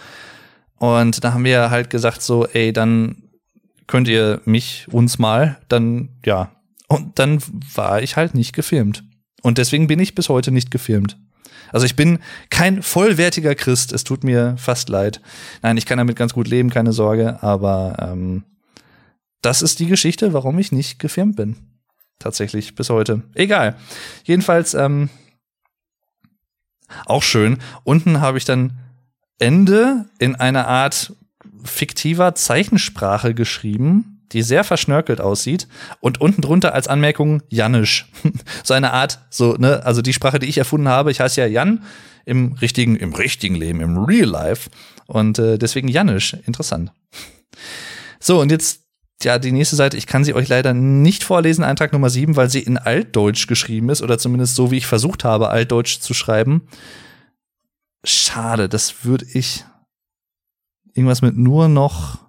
Und da haben wir halt gesagt so, ey, dann könnt ihr mich, uns mal, dann, ja. Und dann war ich halt nicht gefilmt. Und deswegen bin ich bis heute nicht gefilmt. Also ich bin kein vollwertiger Christ. Es tut mir fast leid. Nein, ich kann damit ganz gut leben, keine Sorge. Aber ähm, das ist die Geschichte, warum ich nicht gefilmt bin. Tatsächlich bis heute. Egal. Jedenfalls ähm, auch schön. Unten habe ich dann Ende in einer Art fiktiver Zeichensprache geschrieben die sehr verschnörkelt aussieht und unten drunter als Anmerkung Janisch. [laughs] so eine Art, so, ne, also die Sprache, die ich erfunden habe, ich heiße ja Jan im richtigen, im richtigen Leben, im Real Life und äh, deswegen Janisch. Interessant. So, und jetzt ja, die nächste Seite, ich kann sie euch leider nicht vorlesen, Eintrag Nummer 7, weil sie in Altdeutsch geschrieben ist, oder zumindest so, wie ich versucht habe, Altdeutsch zu schreiben. Schade, das würde ich irgendwas mit nur noch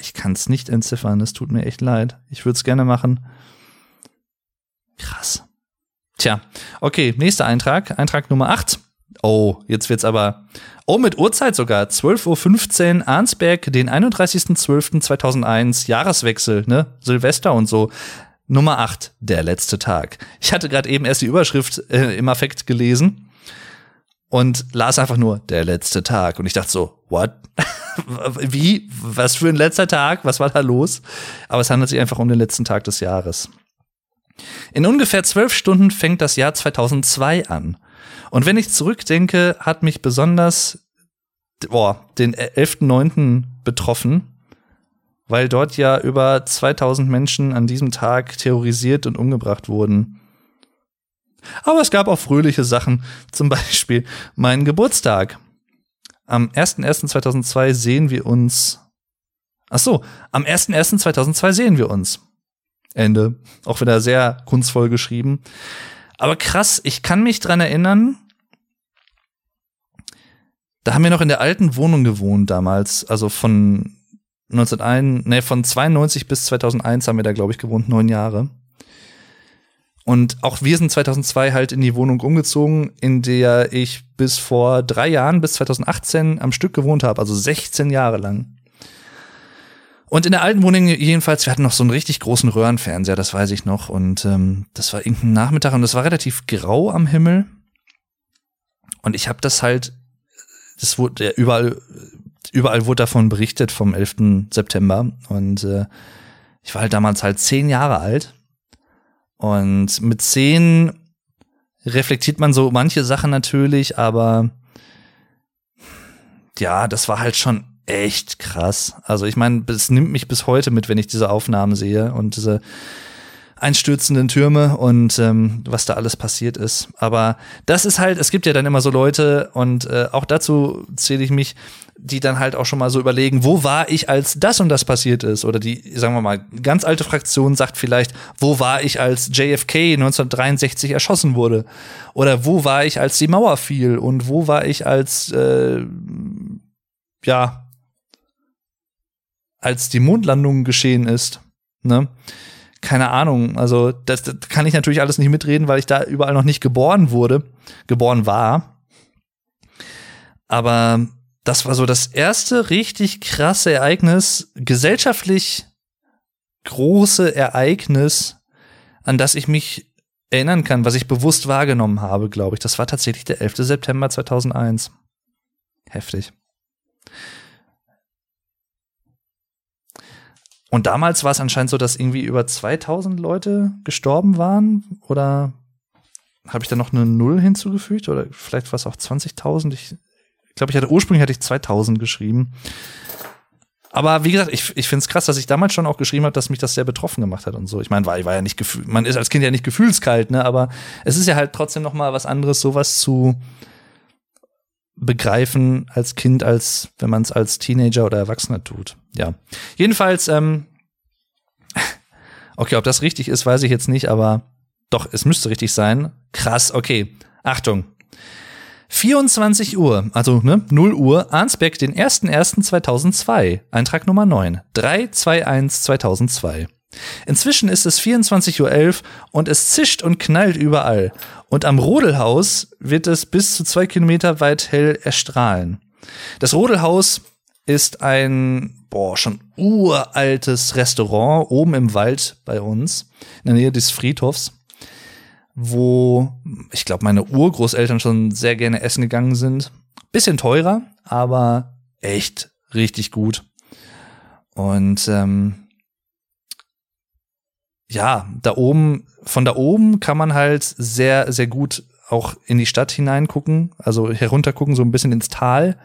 ich kann es nicht entziffern, es tut mir echt leid. Ich würde es gerne machen. Krass. Tja, okay, nächster Eintrag, Eintrag Nummer 8. Oh, jetzt wird's aber. Oh, mit Uhrzeit sogar. 12.15 Uhr, Arnsberg, den 31.12.2001, Jahreswechsel, ne? Silvester und so. Nummer 8, der letzte Tag. Ich hatte gerade eben erst die Überschrift äh, im Affekt gelesen und las einfach nur der letzte Tag. Und ich dachte so, what? [laughs] Wie? Was für ein letzter Tag? Was war da los? Aber es handelt sich einfach um den letzten Tag des Jahres. In ungefähr zwölf Stunden fängt das Jahr 2002 an. Und wenn ich zurückdenke, hat mich besonders boah, den 11.9. betroffen, weil dort ja über 2000 Menschen an diesem Tag terrorisiert und umgebracht wurden. Aber es gab auch fröhliche Sachen, zum Beispiel meinen Geburtstag. Am 01.01.2002 sehen wir uns. Ach so, am 01.01.2002 sehen wir uns. Ende. Auch wieder sehr kunstvoll geschrieben. Aber krass, ich kann mich dran erinnern, da haben wir noch in der alten Wohnung gewohnt damals, also von 1901, nee, von 92 bis 2001 haben wir da, glaube ich, gewohnt, neun Jahre. Und auch wir sind 2002 halt in die Wohnung umgezogen, in der ich bis vor drei Jahren, bis 2018 am Stück gewohnt habe, also 16 Jahre lang. Und in der alten Wohnung jedenfalls, wir hatten noch so einen richtig großen Röhrenfernseher, das weiß ich noch. Und ähm, das war irgendein Nachmittag und es war relativ grau am Himmel. Und ich habe das halt, das wurde ja, überall, überall wurde davon berichtet vom 11. September. Und äh, ich war halt damals halt zehn Jahre alt. Und mit zehn reflektiert man so manche Sachen natürlich, aber ja, das war halt schon echt krass. Also ich meine, es nimmt mich bis heute mit, wenn ich diese Aufnahmen sehe und diese einstürzenden Türme und ähm, was da alles passiert ist. Aber das ist halt, es gibt ja dann immer so Leute und äh, auch dazu zähle ich mich, die dann halt auch schon mal so überlegen, wo war ich, als das und das passiert ist? Oder die, sagen wir mal, ganz alte Fraktion sagt vielleicht, wo war ich, als JFK 1963 erschossen wurde? Oder wo war ich, als die Mauer fiel? Und wo war ich, als äh, ja als die Mondlandung geschehen ist. Ne? Keine Ahnung. Also, das, das kann ich natürlich alles nicht mitreden, weil ich da überall noch nicht geboren wurde, geboren war. Aber das war so das erste richtig krasse Ereignis, gesellschaftlich große Ereignis, an das ich mich erinnern kann, was ich bewusst wahrgenommen habe, glaube ich. Das war tatsächlich der 11. September 2001. Heftig. Und damals war es anscheinend so, dass irgendwie über 2000 Leute gestorben waren. Oder habe ich da noch eine Null hinzugefügt? Oder vielleicht war es auch 20.000? Ich glaube, ich hatte ursprünglich hatte ich 2000 geschrieben. Aber wie gesagt, ich, ich finde es krass, dass ich damals schon auch geschrieben habe, dass mich das sehr betroffen gemacht hat und so. Ich meine, war, war ja nicht gefühl, man ist als Kind ja nicht gefühlskalt, ne? Aber es ist ja halt trotzdem noch mal was anderes, sowas zu begreifen als Kind, als wenn man es als Teenager oder Erwachsener tut. Ja. Jedenfalls, ähm, [laughs] okay, ob das richtig ist, weiß ich jetzt nicht, aber doch, es müsste richtig sein. Krass, okay. Achtung. 24 Uhr, also ne, 0 Uhr, Arnsbeck, den 1.1.2002, Eintrag Nummer 9, 321 2002. Inzwischen ist es 24.11 Uhr und es zischt und knallt überall. Und am Rodelhaus wird es bis zu zwei Kilometer weit hell erstrahlen. Das Rodelhaus ist ein, boah, schon uraltes Restaurant oben im Wald bei uns, in der Nähe des Friedhofs, wo ich glaube, meine Urgroßeltern schon sehr gerne essen gegangen sind. Bisschen teurer, aber echt richtig gut. Und ähm, ja, da oben, von da oben kann man halt sehr, sehr gut auch in die Stadt hineingucken, also heruntergucken, so ein bisschen ins Tal.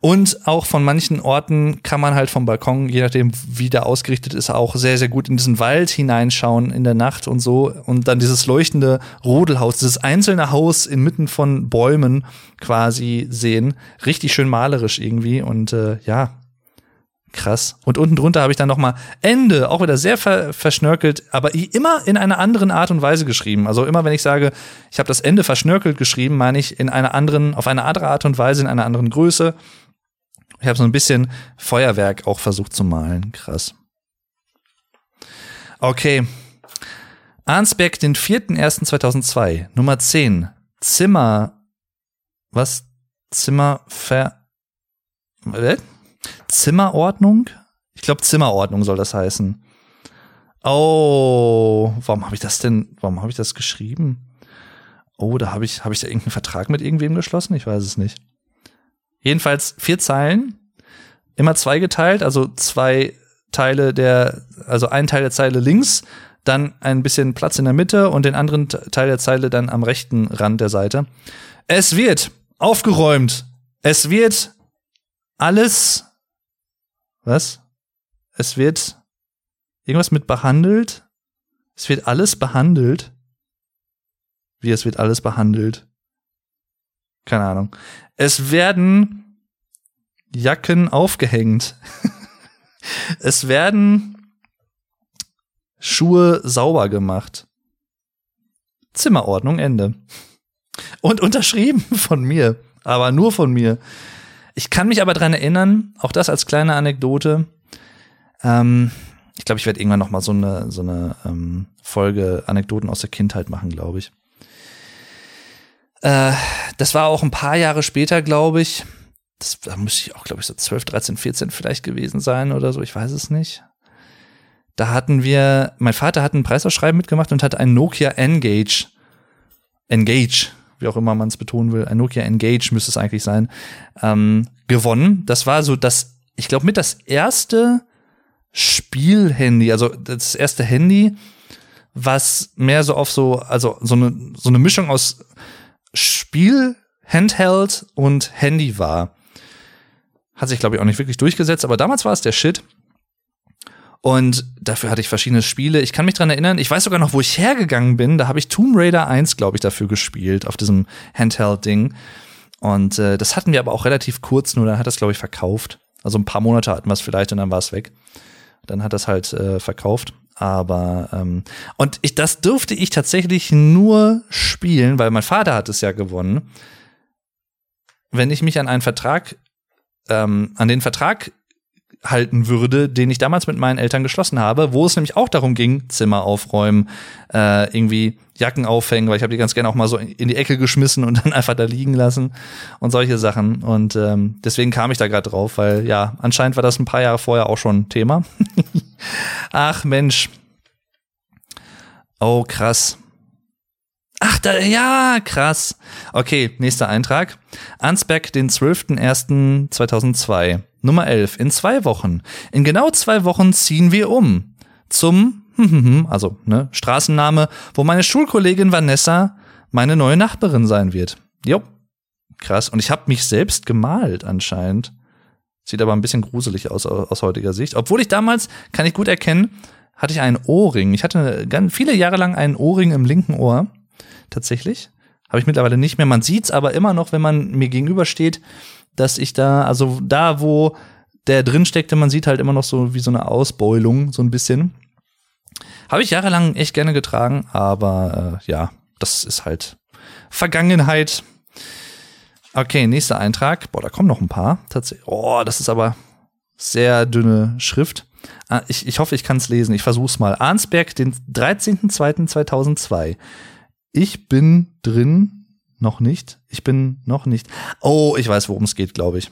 Und auch von manchen Orten kann man halt vom Balkon, je nachdem, wie der ausgerichtet ist, auch sehr, sehr gut in diesen Wald hineinschauen in der Nacht und so. Und dann dieses leuchtende Rodelhaus, dieses einzelne Haus inmitten von Bäumen quasi sehen. Richtig schön malerisch irgendwie. Und äh, ja, Krass. Und unten drunter habe ich dann noch mal Ende, auch wieder sehr ver verschnörkelt, aber immer in einer anderen Art und Weise geschrieben. Also immer wenn ich sage, ich habe das Ende verschnörkelt geschrieben, meine ich in einer anderen, auf eine andere Art und Weise, in einer anderen Größe. Ich habe so ein bisschen Feuerwerk auch versucht zu malen. Krass. Okay. Arnsberg, den 4.1.2002, Nummer 10. Zimmer. Was? Zimmer ver. Was? Zimmerordnung? Ich glaube, Zimmerordnung soll das heißen. Oh, warum habe ich das denn, warum habe ich das geschrieben? Oh, da habe ich, habe ich da irgendeinen Vertrag mit irgendwem geschlossen? Ich weiß es nicht. Jedenfalls vier Zeilen, immer zweigeteilt, also zwei Teile der, also ein Teil der Zeile links, dann ein bisschen Platz in der Mitte und den anderen Teil der Zeile dann am rechten Rand der Seite. Es wird aufgeräumt. Es wird alles was? Es wird irgendwas mit behandelt? Es wird alles behandelt? Wie es wird alles behandelt? Keine Ahnung. Es werden Jacken aufgehängt. [laughs] es werden Schuhe sauber gemacht. Zimmerordnung Ende. Und unterschrieben von mir, aber nur von mir. Ich kann mich aber dran erinnern, auch das als kleine Anekdote. Ähm, Ich glaube, ich werde irgendwann noch mal so eine, so eine ähm, Folge Anekdoten aus der Kindheit machen, glaube ich. Äh, das war auch ein paar Jahre später, glaube ich. Das, da müsste ich auch, glaube ich, so 12, 13, 14 vielleicht gewesen sein oder so. Ich weiß es nicht. Da hatten wir, mein Vater hat ein Preisausschreiben mitgemacht und hat ein Nokia Engage, Engage, wie auch immer man es betonen will, ein Nokia Engage müsste es eigentlich sein, ähm, gewonnen. Das war so das, ich glaube, mit das erste Spielhandy, also das erste Handy, was mehr so auf so, also so eine, so eine Mischung aus Spiel, Handheld und Handy war. Hat sich, glaube ich, auch nicht wirklich durchgesetzt, aber damals war es der Shit. Und dafür hatte ich verschiedene Spiele. Ich kann mich dran erinnern, ich weiß sogar noch, wo ich hergegangen bin. Da habe ich Tomb Raider 1, glaube ich, dafür gespielt, auf diesem Handheld-Ding. Und äh, das hatten wir aber auch relativ kurz, nur dann hat das, glaube ich, verkauft. Also ein paar Monate hatten wir es vielleicht und dann war es weg. Dann hat das halt äh, verkauft. Aber ähm, und ich, das durfte ich tatsächlich nur spielen, weil mein Vater hat es ja gewonnen. Wenn ich mich an einen Vertrag, ähm, an den Vertrag halten würde, den ich damals mit meinen Eltern geschlossen habe, wo es nämlich auch darum ging, Zimmer aufräumen, äh, irgendwie Jacken aufhängen, weil ich habe die ganz gerne auch mal so in die Ecke geschmissen und [laughs] dann einfach da liegen lassen und solche Sachen. Und ähm, deswegen kam ich da gerade drauf, weil ja, anscheinend war das ein paar Jahre vorher auch schon Thema. [laughs] Ach Mensch. Oh, krass. Ach, da, ja, krass. Okay, nächster Eintrag. Ansberg, den 12.01.2002. Nummer 11. In zwei Wochen. In genau zwei Wochen ziehen wir um. Zum, [laughs] also, ne, Straßenname, wo meine Schulkollegin Vanessa meine neue Nachbarin sein wird. Jo. Krass. Und ich habe mich selbst gemalt anscheinend. Sieht aber ein bisschen gruselig aus aus heutiger Sicht. Obwohl ich damals, kann ich gut erkennen, hatte ich einen Ohrring. Ich hatte ganz viele Jahre lang einen Ohrring im linken Ohr. Tatsächlich. Habe ich mittlerweile nicht mehr. Man sieht's aber immer noch, wenn man mir gegenübersteht, dass ich da, also da, wo der drin steckte, man sieht halt immer noch so wie so eine Ausbeulung, so ein bisschen. Habe ich jahrelang echt gerne getragen, aber äh, ja, das ist halt Vergangenheit. Okay, nächster Eintrag. Boah, da kommen noch ein paar. Tatsächlich. Oh, das ist aber sehr dünne Schrift. Ah, ich, ich hoffe, ich kann es lesen. Ich versuch's mal. Arnsberg, den 13.02.2002. Ich bin drin noch nicht. Ich bin noch nicht. Oh, ich weiß, worum es geht, glaube ich.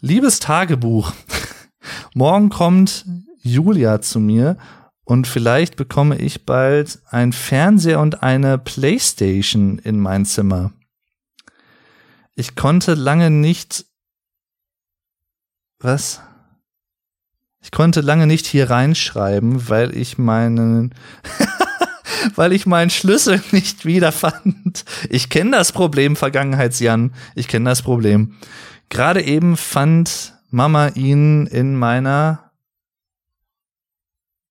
Liebes Tagebuch. [laughs] Morgen kommt Julia zu mir und vielleicht bekomme ich bald ein Fernseher und eine Playstation in mein Zimmer. Ich konnte lange nicht. Was? Ich konnte lange nicht hier reinschreiben, weil ich meinen [laughs] weil ich meinen Schlüssel [laughs] nicht wiederfand. Ich kenne das Problem, Vergangenheitsjan. Ich kenne das Problem. Gerade eben fand Mama ihn in meiner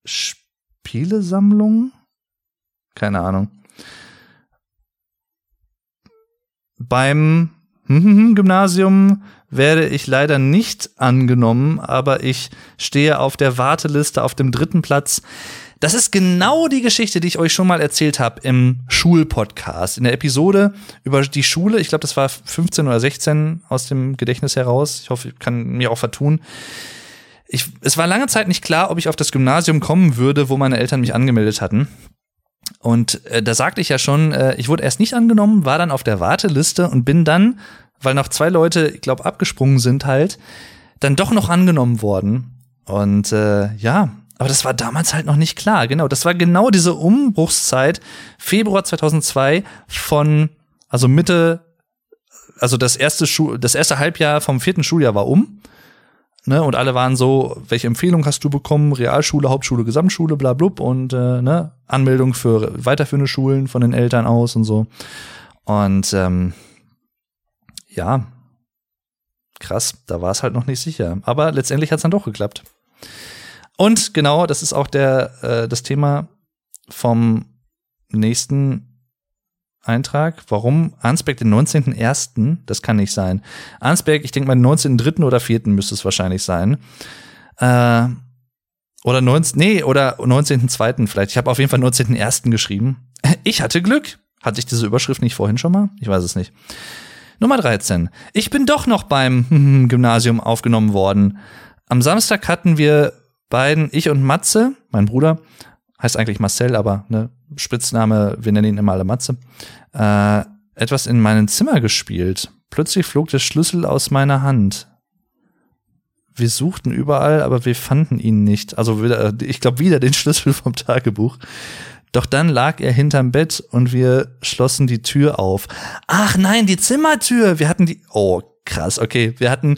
Spielesammlung? Keine Ahnung. Beim [laughs] Gymnasium werde ich leider nicht angenommen, aber ich stehe auf der Warteliste auf dem dritten Platz. Das ist genau die Geschichte, die ich euch schon mal erzählt habe im Schulpodcast. In der Episode über die Schule, ich glaube, das war 15 oder 16 aus dem Gedächtnis heraus. Ich hoffe, ich kann mir auch vertun. Ich, es war lange Zeit nicht klar, ob ich auf das Gymnasium kommen würde, wo meine Eltern mich angemeldet hatten. Und äh, da sagte ich ja schon, äh, ich wurde erst nicht angenommen, war dann auf der Warteliste und bin dann, weil noch zwei Leute, ich glaube, abgesprungen sind halt, dann doch noch angenommen worden. Und äh, ja, aber das war damals halt noch nicht klar. Genau, das war genau diese Umbruchszeit, Februar 2002 von, also Mitte, also das erste Schul das erste Halbjahr vom vierten Schuljahr war um. Ne, und alle waren so, welche Empfehlung hast du bekommen? Realschule, Hauptschule, Gesamtschule, bla blub und äh, ne, Anmeldung für weiterführende Schulen von den Eltern aus und so. Und ähm, ja, krass, da war es halt noch nicht sicher. Aber letztendlich hat es dann doch geklappt. Und genau, das ist auch der, äh, das Thema vom nächsten Eintrag. Warum Arnsberg den 19.01.? Das kann nicht sein. Arnsberg, ich denke mal, den 19.03. oder 4. müsste es wahrscheinlich sein. Äh, oder 19, nee, oder 19.02. vielleicht. Ich habe auf jeden Fall 19.01. geschrieben. [laughs] Ich hatte Glück. Hatte ich diese Überschrift nicht vorhin schon mal? Ich weiß es nicht. Nummer 13. Ich bin doch noch beim [laughs] Gymnasium aufgenommen worden. Am Samstag hatten wir beiden, ich und Matze, mein Bruder, heißt eigentlich Marcel, aber ne, Spitzname, wir nennen ihn immer alle Matze, äh, etwas in meinem Zimmer gespielt. Plötzlich flog der Schlüssel aus meiner Hand. Wir suchten überall, aber wir fanden ihn nicht. Also wieder, ich glaube wieder den [laughs] Schlüssel vom Tagebuch. Doch dann lag er hinterm Bett und wir schlossen die Tür auf. Ach nein, die Zimmertür. Wir hatten die. Oh, krass. Okay, wir hatten,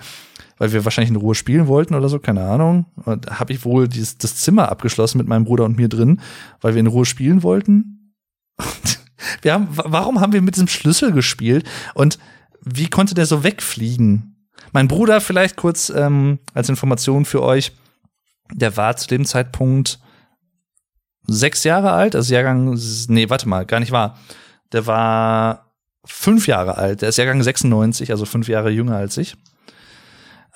weil wir wahrscheinlich in Ruhe spielen wollten oder so, keine Ahnung. Und habe ich wohl dieses, das Zimmer abgeschlossen mit meinem Bruder und mir drin, weil wir in Ruhe spielen wollten. [laughs] wir haben, warum haben wir mit diesem Schlüssel gespielt? Und wie konnte der so wegfliegen? Mein Bruder, vielleicht kurz ähm, als Information für euch, der war zu dem Zeitpunkt sechs Jahre alt, also Jahrgang, nee, warte mal, gar nicht wahr. Der war fünf Jahre alt, der ist Jahrgang 96, also fünf Jahre jünger als ich.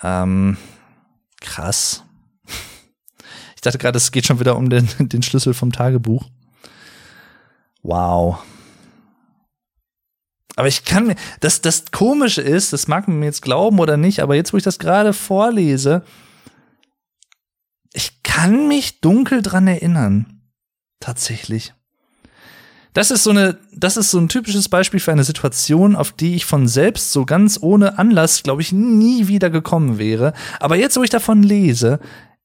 Ähm, krass. Ich dachte gerade, es geht schon wieder um den, [laughs] den Schlüssel vom Tagebuch. Wow. Aber ich kann mir, das, das Komische ist, das mag man mir jetzt glauben oder nicht, aber jetzt, wo ich das gerade vorlese, ich kann mich dunkel dran erinnern. Tatsächlich. Das ist so eine, das ist so ein typisches Beispiel für eine Situation, auf die ich von selbst so ganz ohne Anlass, glaube ich, nie wieder gekommen wäre. Aber jetzt, wo ich davon lese,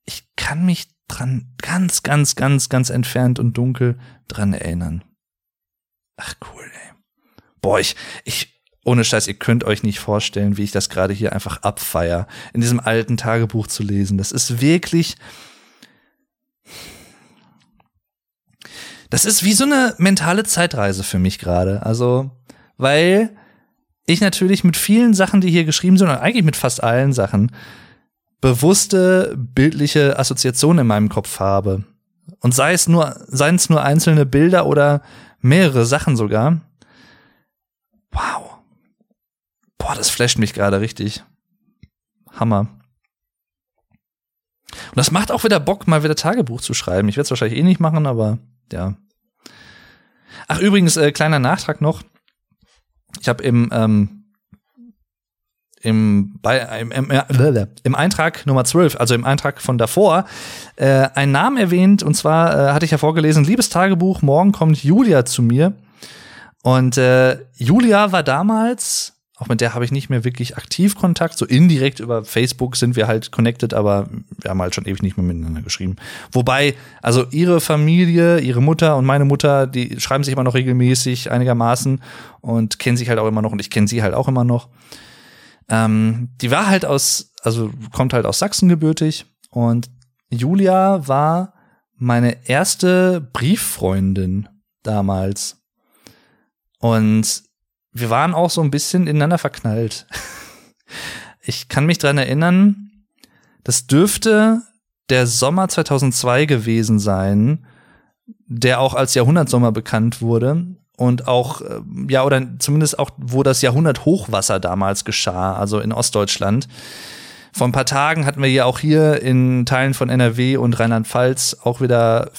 ich kann mich dran ganz, ganz, ganz, ganz entfernt und dunkel dran erinnern. Ach cool, ey. Boah, ich, ich, ohne Scheiß, ihr könnt euch nicht vorstellen, wie ich das gerade hier einfach abfeier, in diesem alten Tagebuch zu lesen. Das ist wirklich, das ist wie so eine mentale Zeitreise für mich gerade. Also, weil ich natürlich mit vielen Sachen, die hier geschrieben sind, und eigentlich mit fast allen Sachen, bewusste bildliche Assoziationen in meinem Kopf habe. Und sei es nur, seien es nur einzelne Bilder oder mehrere Sachen sogar. Wow. Boah, das flasht mich gerade richtig. Hammer. Und das macht auch wieder Bock, mal wieder Tagebuch zu schreiben. Ich werde es wahrscheinlich eh nicht machen, aber ja. Ach, übrigens, äh, kleiner Nachtrag noch. Ich habe im, ähm, im, bei, im, im, im Eintrag Nummer 12, also im Eintrag von davor, äh, einen Namen erwähnt. Und zwar äh, hatte ich ja vorgelesen, liebes Tagebuch, morgen kommt Julia zu mir. Und äh, Julia war damals auch mit der habe ich nicht mehr wirklich aktiv Kontakt. So indirekt über Facebook sind wir halt connected, aber wir haben halt schon ewig nicht mehr miteinander geschrieben. Wobei, also ihre Familie, ihre Mutter und meine Mutter, die schreiben sich immer noch regelmäßig einigermaßen und kennen sich halt auch immer noch und ich kenne sie halt auch immer noch. Ähm, die war halt aus, also kommt halt aus Sachsen gebürtig und Julia war meine erste Brieffreundin damals. Und wir waren auch so ein bisschen ineinander verknallt. [laughs] Ich kann mich dran erinnern, das dürfte der Sommer 2002 gewesen sein, der auch als Jahrhundertsommer bekannt wurde und auch, äh, ja, oder zumindest auch, wo das Jahrhunderthochwasser damals geschah, also in Ostdeutschland. Vor ein paar Tagen hatten wir ja auch hier in Teilen von NRW und Rheinland-Pfalz auch wieder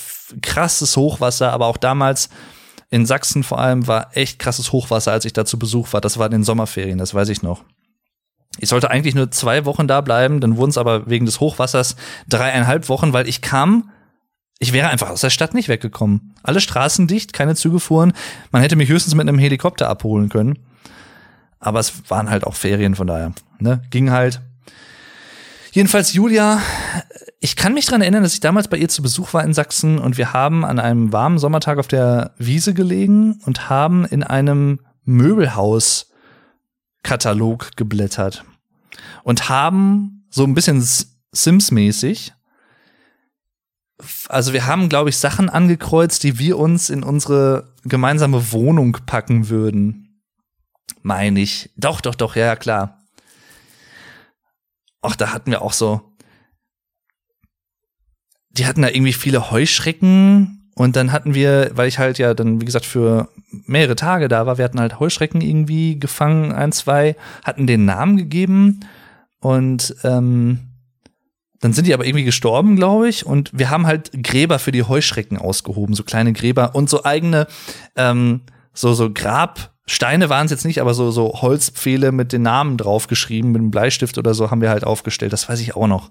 krasses Hochwasser, aber auch damals in Sachsen vor allem war echt krasses Hochwasser, als ich da zu Besuch war. Das war in den Sommerferien, das weiß ich noch. Ich sollte eigentlich nur zwei Wochen da bleiben, dann wurden es aber wegen des Hochwassers dreieinhalb Wochen, weil ich kam, ich wäre einfach aus der Stadt nicht weggekommen. Alle Straßen dicht, keine Züge fuhren. Man hätte mich höchstens mit einem Helikopter abholen können. Aber es waren halt auch Ferien, von daher, ne, ging halt. Jedenfalls Julia ich kann mich dran erinnern, dass ich damals bei ihr zu Besuch war in Sachsen und wir haben an einem warmen Sommertag auf der Wiese gelegen und haben in einem Möbelhaus-Katalog geblättert und haben so ein bisschen Sims-mäßig also wir haben, glaube ich, Sachen angekreuzt, die wir uns in unsere gemeinsame Wohnung packen würden. Meine ich. Doch, doch, doch, ja, klar. Ach, da hatten wir auch so die hatten da irgendwie viele Heuschrecken und dann hatten wir, weil ich halt ja dann, wie gesagt, für mehrere Tage da war, wir hatten halt Heuschrecken irgendwie gefangen, ein, zwei, hatten den Namen gegeben und ähm, dann sind die aber irgendwie gestorben, glaube ich. Und wir haben halt Gräber für die Heuschrecken ausgehoben, so kleine Gräber und so eigene, ähm, so, so Grabsteine waren es jetzt nicht, aber so, so Holzpfähle mit den Namen draufgeschrieben, mit einem Bleistift oder so haben wir halt aufgestellt. Das weiß ich auch noch.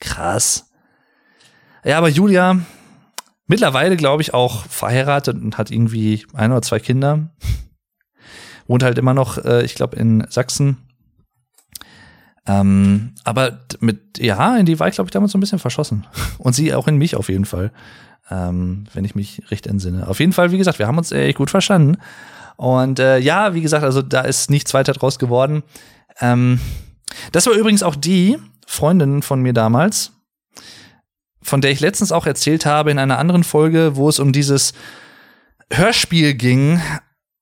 Krass. Ja, aber Julia, mittlerweile, glaube ich, auch verheiratet und hat irgendwie ein oder zwei Kinder. Wohnt halt immer noch, äh, ich glaube, in Sachsen. Ähm, aber mit, ja, in die war ich, glaube ich, damals so ein bisschen verschossen. [laughs] Und sie auch in mich auf jeden Fall. Ähm, wenn ich mich recht entsinne. Auf jeden Fall, wie gesagt, wir haben uns echt gut verstanden. Und äh, ja, wie gesagt, also da ist nichts weiter draus geworden. Ähm, das war übrigens auch die Freundin von mir damals, von der ich letztens auch erzählt habe in einer anderen Folge, wo es um dieses Hörspiel ging,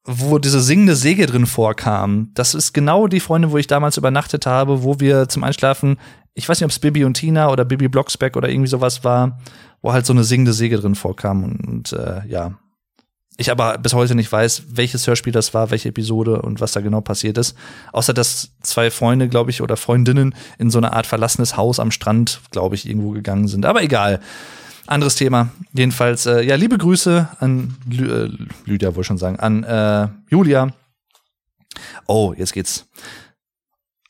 wo diese singende Säge drin vorkam. Das ist genau die Freundin, wo ich damals übernachtet habe, wo wir zum Einschlafen, ich weiß nicht, ob es Bibi und Tina oder Bibi Blocksberg oder irgendwie sowas war, wo halt so eine singende Säge drin vorkam. Und äh, ja, ich aber bis heute nicht weiß, welches Hörspiel das war, welche Episode und was da genau passiert ist. Außer dass zwei Freunde, glaube ich, oder Freundinnen in so eine Art verlassenes Haus am Strand, glaube ich, irgendwo gegangen sind. Aber egal. Anderes Thema. Jedenfalls, äh, ja, liebe Grüße an Lü äh, Lydia, wohl schon sagen, an äh, Julia. Oh, jetzt geht's.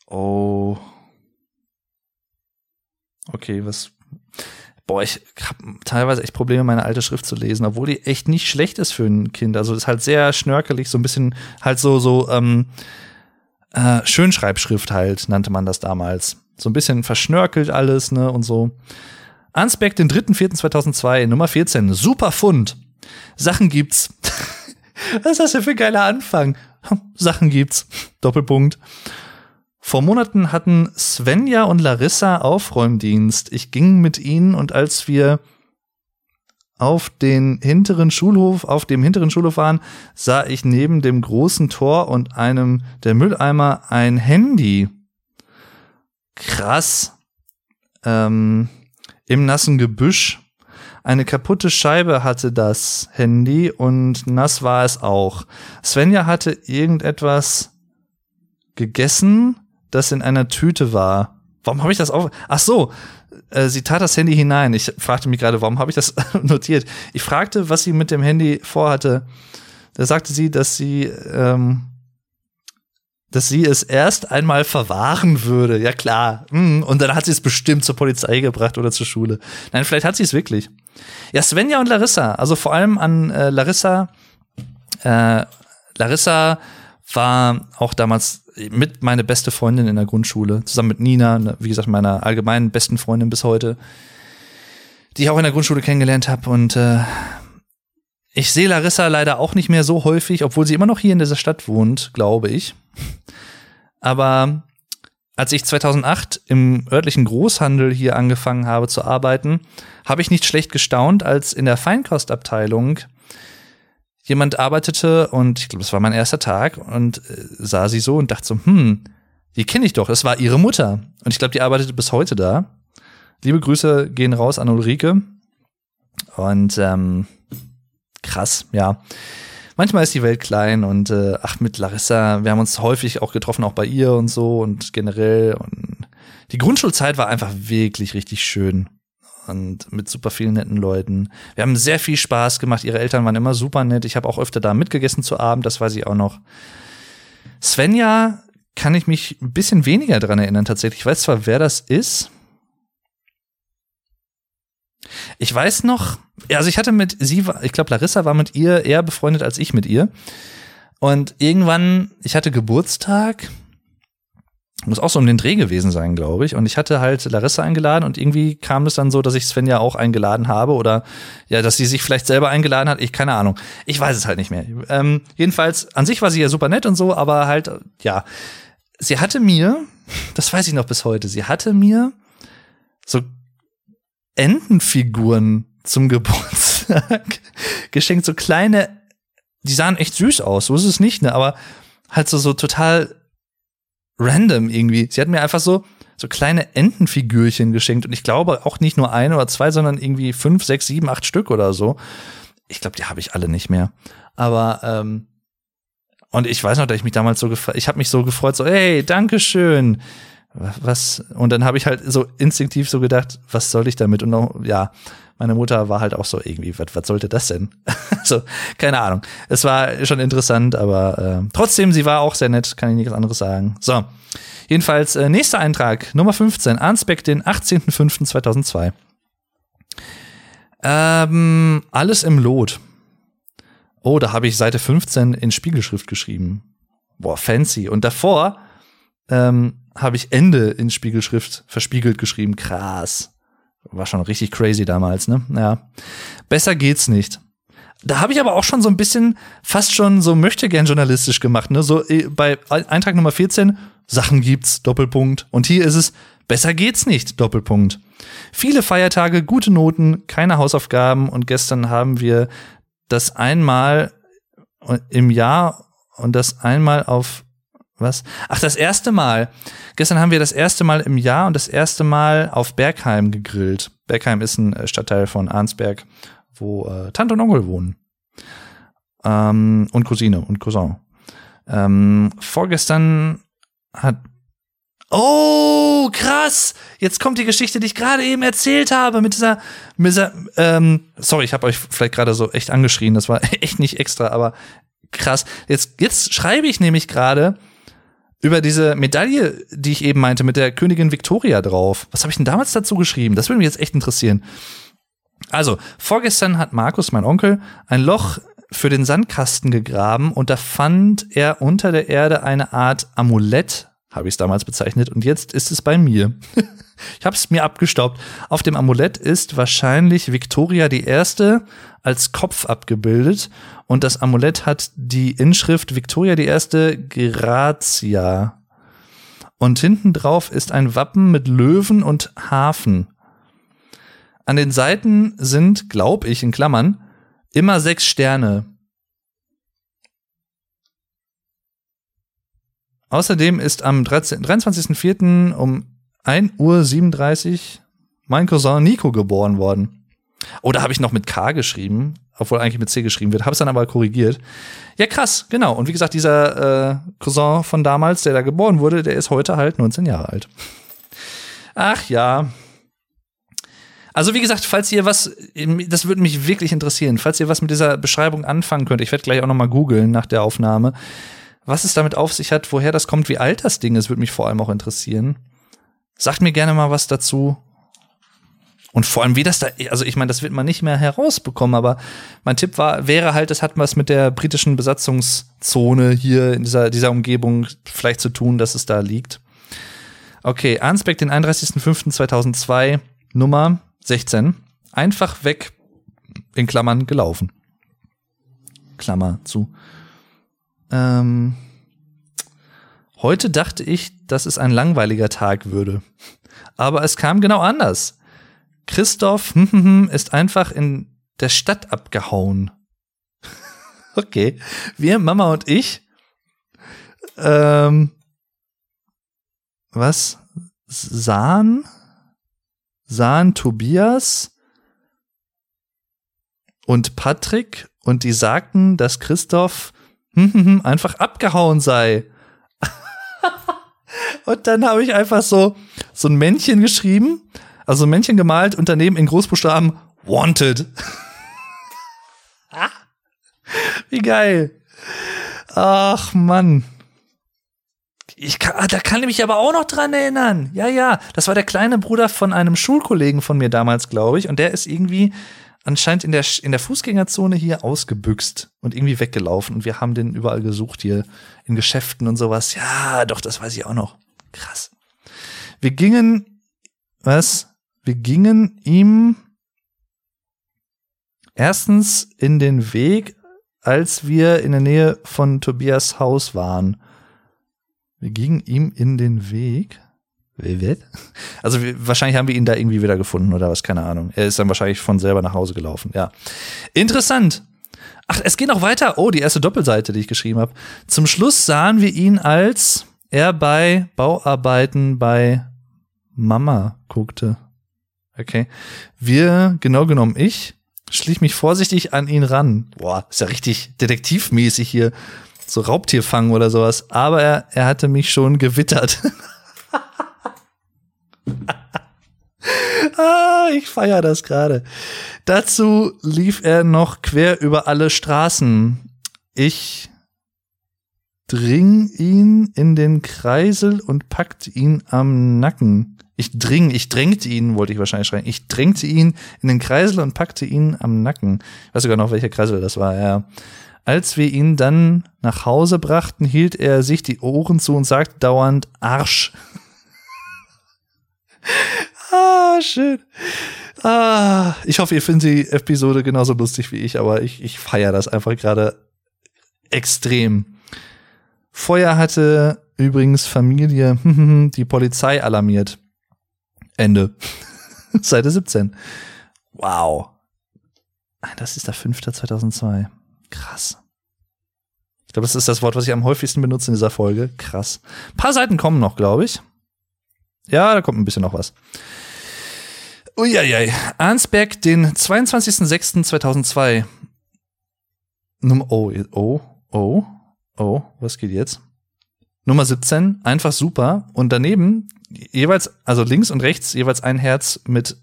Oh. Okay, was boah, ich habe teilweise echt Probleme, meine alte Schrift zu lesen, obwohl die echt nicht schlecht ist für ein Kind. Also ist halt sehr schnörkelig, so ein bisschen halt so, so ähm, äh, Schönschreibschrift halt, nannte man das damals. So ein bisschen verschnörkelt alles, ne, und so. Ansbeck, den 3.4.2002, Nummer 14, super Fund. Sachen gibt's. [laughs] Was ist das denn für ein geiler Anfang? Sachen gibt's. Doppelpunkt. Vor Monaten hatten Svenja und Larissa Aufräumdienst. Ich ging mit ihnen und als wir auf den hinteren Schulhof, auf dem hinteren Schulhof waren, sah ich neben dem großen Tor und einem der Mülleimer ein Handy. Krass. Ähm, Im nassen Gebüsch. Eine kaputte Scheibe hatte das Handy und nass war es auch. Svenja hatte irgendetwas gegessen das in einer Tüte war. Warum habe ich das auf? Ach so, äh, sie tat das Handy hinein. Ich fragte mich gerade, warum habe ich das [laughs] notiert? Ich fragte, was sie mit dem Handy vorhatte. Da sagte sie, dass sie, ähm, dass sie es erst einmal verwahren würde. Ja klar. Mm, und dann hat sie es bestimmt zur Polizei gebracht oder zur Schule. Nein, vielleicht hat sie es wirklich. Ja, Svenja und Larissa. Also vor allem an äh, Larissa. Äh, Larissa war auch damals mit meine beste Freundin in der Grundschule, zusammen mit Nina, ne, wie gesagt, meiner allgemeinen besten Freundin bis heute, die ich auch in der Grundschule kennengelernt habe. Und äh, ich sehe Larissa leider auch nicht mehr so häufig, obwohl sie immer noch hier in dieser Stadt wohnt, glaube ich. Aber als ich 2008 im örtlichen Großhandel hier angefangen habe zu arbeiten, habe ich nicht schlecht gestaunt, als in der Feinkostabteilung jemand arbeitete und ich glaube, es war mein erster Tag und äh, sah sie so und dachte so, hm, die kenne ich doch, das war ihre Mutter. Und ich glaube, die arbeitete bis heute da. Liebe Grüße gehen raus an Ulrike. Und ähm, krass, ja. Manchmal ist die Welt klein und äh, ach, mit Larissa, wir haben uns häufig auch getroffen, auch bei ihr und so und generell. Und die Grundschulzeit war einfach wirklich richtig schön und mit super vielen netten Leuten. Wir haben sehr viel Spaß gemacht. Ihre Eltern waren immer super nett. Ich habe auch öfter da mitgegessen zu Abend, das weiß ich auch noch. Svenja kann ich mich ein bisschen weniger dran erinnern tatsächlich. Ich weiß zwar, wer das ist. Ich weiß noch, also ich hatte mit sie, ich glaube, Larissa war mit ihr eher befreundet als ich mit ihr. Und irgendwann, ich hatte Geburtstag muss auch so um den Dreh gewesen sein, glaube ich. Und ich hatte halt Larissa eingeladen und irgendwie kam es dann so, dass ich Svenja auch eingeladen habe oder ja, dass sie sich vielleicht selber eingeladen hat. Ich keine Ahnung. Ich weiß es halt nicht mehr. Ähm, jedenfalls, an sich war sie ja super nett und so, aber halt, ja. Sie hatte mir, das weiß ich noch bis heute, sie hatte mir so Entenfiguren zum [laughs] Geburtstag geschenkt, so kleine, die sahen echt süß aus, so ist es nicht, ne, aber halt so, so total random irgendwie. Sie hat mir einfach so, so kleine Entenfigürchen geschenkt und ich glaube auch nicht nur ein oder zwei, sondern irgendwie fünf, sechs, sieben, acht Stück oder so. Ich glaube, die habe ich alle nicht mehr. Aber ähm, und ich weiß noch, dass ich mich damals so gefreut, ich habe mich so gefreut, so hey, danke schön. Was und dann habe ich halt so instinktiv so gedacht, was soll ich damit und noch, ja, meine Mutter war halt auch so irgendwie, was, was sollte das denn? [laughs] so, keine Ahnung. Es war schon interessant, aber äh, trotzdem, sie war auch sehr nett, kann ich nichts anderes sagen. So, jedenfalls, äh, nächster Eintrag, Nummer 15, Arnsbeck, den 18.05.2002. Ähm, alles im Lot. Oh, da habe ich Seite 15 in Spiegelschrift geschrieben. Boah, fancy. Und davor ähm, habe ich Ende in Spiegelschrift verspiegelt geschrieben. Krass. War schon richtig crazy damals, ne? Ja. Besser geht's nicht. Da habe ich aber auch schon so ein bisschen fast schon so möchte gern journalistisch gemacht, ne? So äh, bei Eintrag Nummer 14 Sachen gibt's Doppelpunkt und hier ist es besser geht's nicht Doppelpunkt. Viele Feiertage, gute Noten, keine Hausaufgaben und gestern haben wir das einmal im Jahr und das einmal auf was? Ach, das erste Mal. Gestern haben wir das erste Mal im Jahr und das erste Mal auf Bergheim gegrillt. Bergheim ist ein äh, Stadtteil von Arnsberg, wo äh, Tante und Onkel wohnen. Ähm, und Cousine und Cousin. Ähm, vorgestern hat Oh, krass! Jetzt kommt die Geschichte, die ich gerade eben erzählt habe, mit dieser, mit dieser ähm, sorry, ich habe euch vielleicht gerade so echt angeschrien, das war [laughs] echt nicht extra, aber krass. Jetzt, jetzt schreibe ich nämlich gerade über diese Medaille, die ich eben meinte, mit der Königin Victoria drauf. Was habe ich denn damals dazu geschrieben? Das würde mich jetzt echt interessieren. Also, vorgestern hat Markus, mein Onkel, ein Loch für den Sandkasten gegraben und da fand er unter der Erde eine Art Amulett, habe ich es damals bezeichnet, und jetzt ist es bei mir. [laughs] ich habe es mir abgestaubt. Auf dem Amulett ist wahrscheinlich Victoria die Erste als Kopf abgebildet und das Amulett hat die Inschrift Victoria die Erste Grazia. Und hinten drauf ist ein Wappen mit Löwen und Hafen. An den Seiten sind, glaub ich, in Klammern, immer sechs Sterne. Außerdem ist am 23.04. um 1.37 Uhr mein Cousin Nico geboren worden. Oder habe ich noch mit K geschrieben, obwohl eigentlich mit C geschrieben wird, habe es dann aber korrigiert. Ja, krass, genau. Und wie gesagt, dieser äh, Cousin von damals, der da geboren wurde, der ist heute halt 19 Jahre alt. Ach ja. Also wie gesagt, falls ihr was, das würde mich wirklich interessieren, falls ihr was mit dieser Beschreibung anfangen könnt, ich werde gleich auch noch mal googeln nach der Aufnahme, was es damit auf sich hat, woher das kommt, wie alt das Ding ist, würde mich vor allem auch interessieren. Sagt mir gerne mal was dazu. Und vor allem, wie das da, also ich meine, das wird man nicht mehr herausbekommen, aber mein Tipp war, wäre halt, es hat was mit der britischen Besatzungszone hier in dieser, dieser Umgebung vielleicht zu tun, dass es da liegt. Okay, Arnsbeck, den 31.05.2002, Nummer 16. Einfach weg, in Klammern, gelaufen. Klammer zu. Ähm, heute dachte ich, dass es ein langweiliger Tag würde. Aber es kam genau anders. Christoph hm, hm, hm, ist einfach in der Stadt abgehauen. [laughs] okay. Wir, Mama und ich, ähm, was? sahen, sahen Tobias und Patrick und die sagten, dass Christoph einfach abgehauen sei. Und dann habe ich einfach so, so ein Männchen geschrieben also ein Männchen gemalt und daneben in Großbuchstaben Wanted. Wie geil. Ach Mann. Ich kann, ah, da kann ich mich aber auch noch dran erinnern. Ja, ja, das war der kleine Bruder von einem Schulkollegen von mir damals, glaube ich. Und der ist irgendwie anscheinend in der, in der Fußgängerzone hier ausgebüxt und irgendwie weggelaufen. Und wir haben den überall gesucht hier in Geschäften und sowas. Ja, doch, das weiß ich auch noch. Krass. Wir gingen, was? wir gingen ihm erstens in den Weg, als wir in der Nähe von Tobias Haus waren. Wir gingen ihm in den Weg. Also wahrscheinlich haben wir ihn da irgendwie wieder gefunden oder was, keine Ahnung. Er ist dann wahrscheinlich von selber nach Hause gelaufen, ja. Interessant. Ach, es geht noch weiter. Oh, die erste Doppelseite, die ich geschrieben habe. Zum Schluss sahen wir ihn, als er bei Bauarbeiten bei Mama guckte. Okay. Wir, genau genommen ich, schlich mich vorsichtig an ihn ran. Boah, ist ja richtig detektivmäßig hier. So Raubtierfangen oder sowas. Aber er, er hatte mich schon gewittert. [laughs] ah, ich feier das gerade. Dazu lief er noch quer über alle Straßen. Ich dring ihn in den Kreisel und packt ihn am Nacken. Ich dring, ich drängte ihn, wollte ich wahrscheinlich schreien. Ich drängte ihn in den Kreisel und packte ihn am Nacken. Ich weiß sogar noch, welcher Kreisel das war, ja. Als wir ihn dann nach Hause brachten, hielt er sich die Ohren zu und sagte dauernd Arsch. [laughs] ah, schön. Ah, ich hoffe, ihr findet die Episode genauso lustig wie ich, aber ich, ich feiere das einfach gerade extrem. Feuer hatte übrigens Familie [laughs] die Polizei alarmiert. Ende. [laughs] Seite 17. Wow. Ah, das ist der 5.2002. Krass. Ich glaube, das ist das Wort, was ich am häufigsten benutze in dieser Folge. Krass. Ein paar Seiten kommen noch, glaube ich. Ja, da kommt ein bisschen noch was. Uiuiui. Arnsberg, den 22.06.2002. Nummer, oh, oh, oh, oh, was geht jetzt? Nummer 17, einfach super. Und daneben jeweils, also links und rechts jeweils ein Herz mit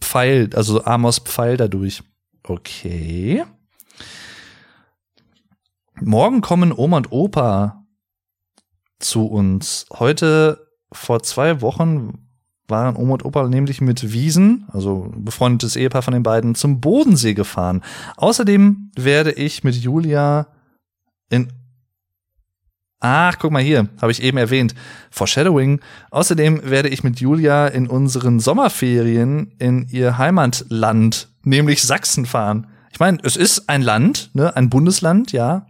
Pfeil, also Amos Pfeil dadurch. Okay. Morgen kommen Oma und Opa zu uns. Heute vor zwei Wochen waren Oma und Opa nämlich mit Wiesen, also befreundetes Ehepaar von den beiden, zum Bodensee gefahren. Außerdem werde ich mit Julia in Ach, guck mal hier, habe ich eben erwähnt. Foreshadowing. Außerdem werde ich mit Julia in unseren Sommerferien in ihr Heimatland, nämlich Sachsen, fahren. Ich meine, es ist ein Land, ne, ein Bundesland, ja.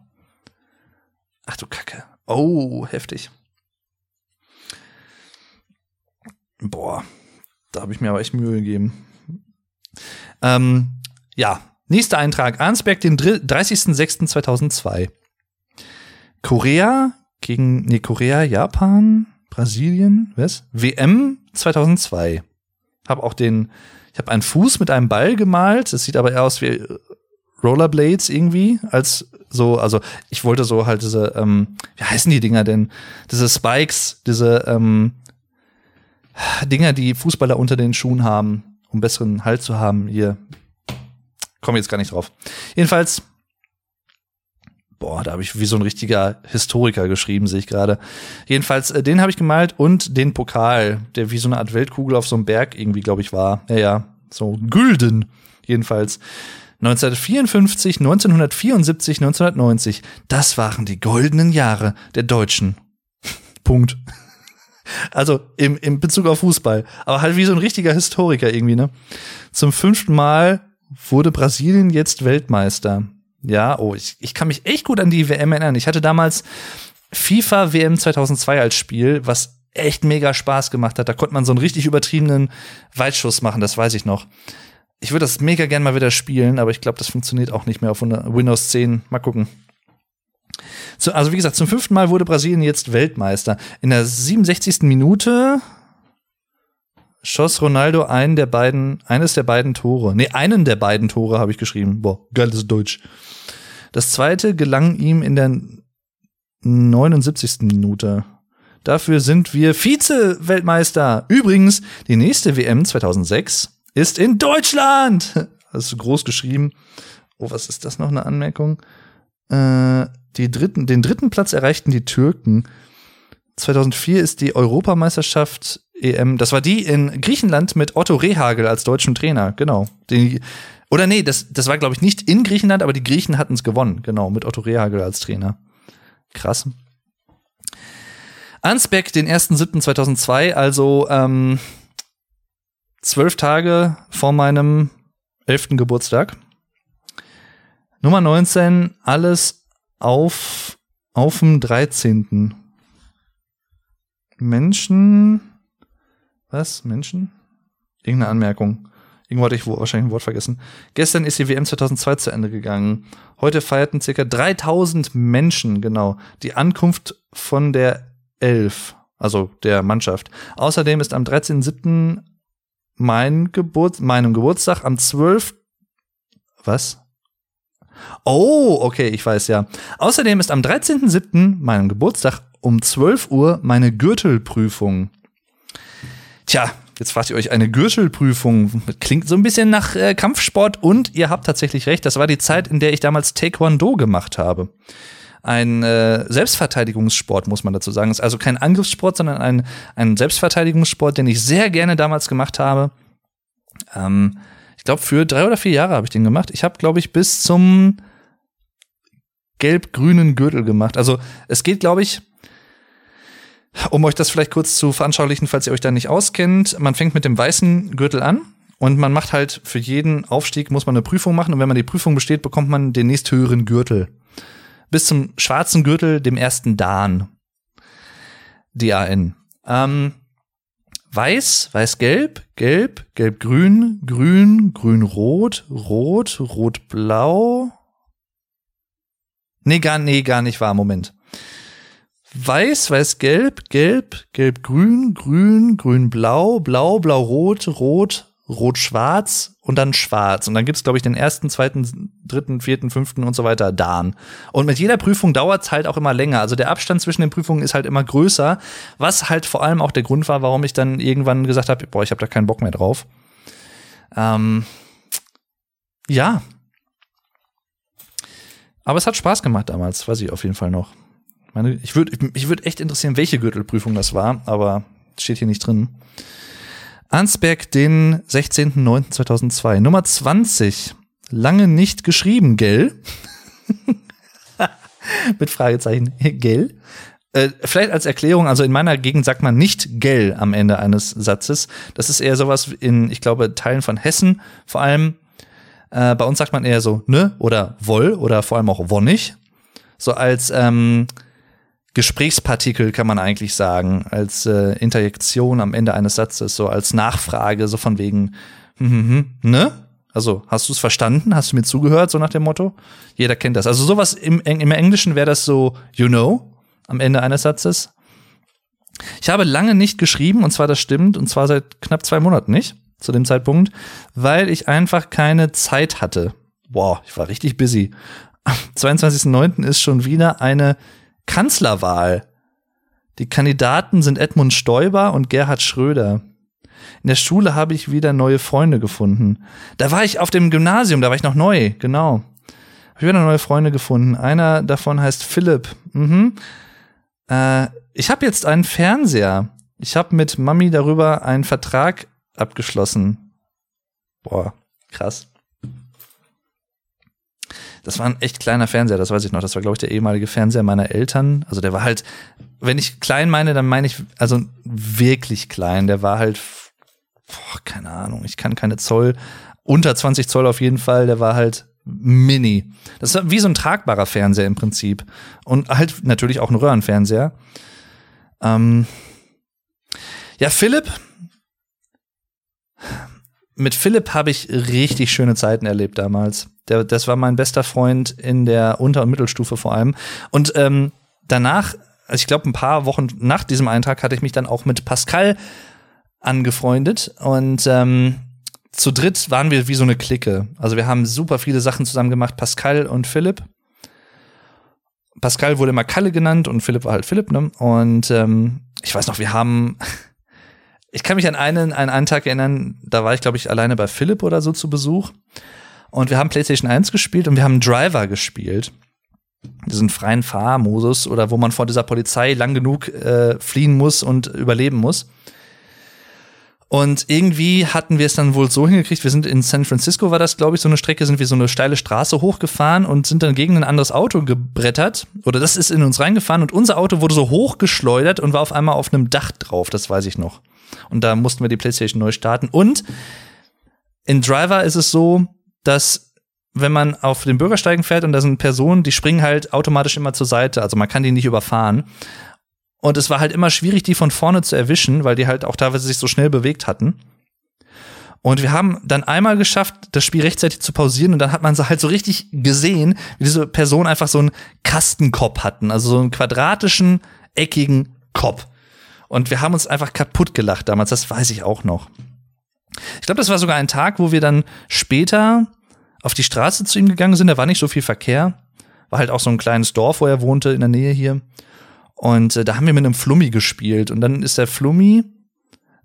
Ach du Kacke. Oh, heftig. Boah, da habe ich mir aber echt Mühe gegeben. Ähm, ja, nächster Eintrag. Arnsberg, den 30.06.2002. Korea gegen, nee, Korea, Japan, Brasilien, was? WM 2002. Hab auch den, ich habe einen Fuß mit einem Ball gemalt. Das sieht aber eher aus wie Rollerblades irgendwie, als so, also ich wollte so halt diese, ähm, wie heißen die Dinger denn? Diese Spikes, diese ähm, Dinger, die Fußballer unter den Schuhen haben, um besseren Halt zu haben. Hier komme jetzt gar nicht drauf. Jedenfalls, boah, da habe ich wie so ein richtiger Historiker geschrieben, sehe ich gerade. Jedenfalls, äh, den habe ich gemalt und den Pokal, der wie so eine Art Weltkugel auf so einem Berg irgendwie, glaube ich, war. Ja, ja, so gülden. Jedenfalls. 1954, 1974, 1990. Das waren die goldenen Jahre der Deutschen. [laughs] Punkt. Also im, im Bezug auf Fußball. Aber halt wie so ein richtiger Historiker irgendwie, ne? Zum fünften Mal wurde Brasilien jetzt Weltmeister. Ja, oh, ich, ich kann mich echt gut an die WM erinnern. Ich hatte damals FIFA WM 2002 als Spiel, was echt mega Spaß gemacht hat. Da konnte man so einen richtig übertriebenen Weitschuss machen, das weiß ich noch. Ich würde das mega gern mal wieder spielen, aber ich glaube, das funktioniert auch nicht mehr auf Windows 10. Mal gucken. So, also wie gesagt, zum fünften Mal wurde Brasilien jetzt Weltmeister. In der 67. Minute schoss Ronaldo einen der beiden, eines der beiden Tore. Nee, einen der beiden Tore habe ich geschrieben. Boah, geiles Deutsch. Das zweite gelang ihm in der 79. Minute. Dafür sind wir Vize-Weltmeister. Übrigens, die nächste WM 2006 ist in Deutschland. [laughs] Das ist groß geschrieben. Oh, was ist das noch eine Anmerkung? Äh, die dritten, den dritten Platz erreichten die Türken. 2004 ist die Europameisterschaft EM, das war die in Griechenland mit Otto Rehagel als deutschen Trainer, genau. Die, oder nee, das, das war glaube ich nicht in Griechenland, aber die Griechen hatten es gewonnen, genau, mit Otto Rehagel als Trainer. Krass. Ansbeck, den 1.7.2002, also ähm, zwölf Tage vor meinem elften Geburtstag. Nummer 19, alles auf, auf dem 13. Menschen, was? Menschen? Irgendeine Anmerkung. Irgendwo hatte ich wahrscheinlich ein Wort vergessen. Gestern ist die WM 2002 zu Ende gegangen. Heute feierten circa 3000 Menschen, genau, die Ankunft von der Elf, also der Mannschaft. Außerdem ist am 13.07. mein Geburt, meinem Geburtstag am 12. Was? Oh, okay, ich weiß ja. Außerdem ist am 13.07., meinem Geburtstag, um 12 Uhr meine Gürtelprüfung. Tja, jetzt fragt ihr euch, eine Gürtelprüfung klingt so ein bisschen nach äh, Kampfsport und ihr habt tatsächlich recht, das war die Zeit, in der ich damals Taekwondo gemacht habe. ein äh, Selbstverteidigungssport, muss man dazu sagen. Ist also kein Angriffssport, sondern ein, ein Selbstverteidigungssport, den ich sehr gerne damals gemacht habe. Ähm, ich glaube, für drei oder vier Jahre habe ich den gemacht. Ich habe, glaube ich, bis zum gelb-grünen Gürtel gemacht. Also es geht, glaube ich, um euch das vielleicht kurz zu veranschaulichen, falls ihr euch da nicht auskennt. Man fängt mit dem weißen Gürtel an und man macht halt für jeden Aufstieg muss man eine Prüfung machen und wenn man die Prüfung besteht, bekommt man den nächsthöheren Gürtel. Bis zum schwarzen Gürtel, dem ersten Dan. D-A-N. Ähm, weiß, weiß-gelb, gelb, gelb-grün, grün, grün-rot, rot, rot-blau. Nee, gar, nee, gar nicht wahr, Moment. Weiß, weiß-gelb, gelb, gelb-grün, grün, grün-blau, blau, blau-rot, rot, rot-schwarz und dann schwarz. Und dann gibt's glaube ich, den ersten, zweiten, dritten, vierten, fünften und so weiter Dan. Und mit jeder Prüfung dauert's halt auch immer länger. Also der Abstand zwischen den Prüfungen ist halt immer größer, was halt vor allem auch der Grund war, warum ich dann irgendwann gesagt habe, boah, ich habe da keinen Bock mehr drauf. Ähm, ja. Aber es hat Spaß gemacht damals, weiß ich auf jeden Fall noch. Meine, ich würde ich würd echt interessieren, welche Gürtelprüfung das war, aber steht hier nicht drin. Ansberg, den 16.09.2002. Nummer 20. Lange nicht geschrieben, gell? [laughs] Mit Fragezeichen, gell? Äh, vielleicht als Erklärung, also in meiner Gegend sagt man nicht gell am Ende eines Satzes. Das ist eher sowas in, ich glaube, Teilen von Hessen vor allem. Äh, bei uns sagt man eher so ne oder woll oder vor allem auch wonnig. So als ähm, Gesprächspartikel kann man eigentlich sagen, als äh, Interjektion am Ende eines Satzes, so als Nachfrage, so von wegen, hm, hm, hm, ne? Also, hast du es verstanden? Hast du mir zugehört, so nach dem Motto? Jeder kennt das. Also sowas im, im Englischen wäre das so, you know, am Ende eines Satzes. Ich habe lange nicht geschrieben, und zwar das stimmt, und zwar seit knapp zwei Monaten nicht, zu dem Zeitpunkt, weil ich einfach keine Zeit hatte. Boah, ich war richtig busy. Am 22.09. ist schon wieder eine Kanzlerwahl. Die Kandidaten sind Edmund Stoiber und Gerhard Schröder. In der Schule habe ich wieder neue Freunde gefunden. Da war ich auf dem Gymnasium, da war ich noch neu, genau. Habe ich wieder neue Freunde gefunden. Einer davon heißt Philipp. Mhm. Äh, ich habe jetzt einen Fernseher. Ich habe mit Mami darüber einen Vertrag abgeschlossen. Boah, krass. Das war ein echt kleiner Fernseher, das weiß ich noch. Das war, glaube ich, der ehemalige Fernseher meiner Eltern. Also der war halt, wenn ich klein meine, dann meine ich, also wirklich klein. Der war halt, boah, keine Ahnung, ich kann keine Zoll, unter 20 Zoll auf jeden Fall. Der war halt mini. Das war wie so ein tragbarer Fernseher im Prinzip. Und halt natürlich auch ein Röhrenfernseher. Ähm ja, Philipp, mit Philipp habe ich richtig schöne Zeiten erlebt damals. Der, das war mein bester Freund in der Unter- und Mittelstufe vor allem. Und ähm, danach, also ich glaube, ein paar Wochen nach diesem Eintrag hatte ich mich dann auch mit Pascal angefreundet. Und ähm, zu dritt waren wir wie so eine Clique. Also wir haben super viele Sachen zusammen gemacht, Pascal und Philipp. Pascal wurde immer Kalle genannt und Philipp war halt Philipp, ne? Und ähm, ich weiß noch, wir haben [laughs] ich kann mich an einen, an einen Tag erinnern, da war ich, glaube ich, alleine bei Philipp oder so zu Besuch. Und wir haben PlayStation 1 gespielt und wir haben Driver gespielt. Diesen freien Fahrmodus oder wo man vor dieser Polizei lang genug äh, fliehen muss und überleben muss. Und irgendwie hatten wir es dann wohl so hingekriegt, wir sind in San Francisco, war das, glaube ich, so eine Strecke, sind wir so eine steile Straße hochgefahren und sind dann gegen ein anderes Auto gebrettert. Oder das ist in uns reingefahren und unser Auto wurde so hochgeschleudert und war auf einmal auf einem Dach drauf, das weiß ich noch. Und da mussten wir die PlayStation neu starten. Und in Driver ist es so, dass wenn man auf den Bürgersteigen fährt und da sind Personen, die springen halt automatisch immer zur Seite. Also man kann die nicht überfahren. Und es war halt immer schwierig, die von vorne zu erwischen, weil die halt auch teilweise sich so schnell bewegt hatten. Und wir haben dann einmal geschafft, das Spiel rechtzeitig zu pausieren und dann hat man so halt so richtig gesehen, wie diese Person einfach so einen Kastenkopf hatten, also so einen quadratischen, eckigen Kopf. Und wir haben uns einfach kaputt gelacht damals, das weiß ich auch noch. Ich glaube, das war sogar ein Tag, wo wir dann später auf die Straße zu ihm gegangen sind. Da war nicht so viel Verkehr. War halt auch so ein kleines Dorf, wo er wohnte, in der Nähe hier. Und äh, da haben wir mit einem Flummi gespielt. Und dann ist der Flummi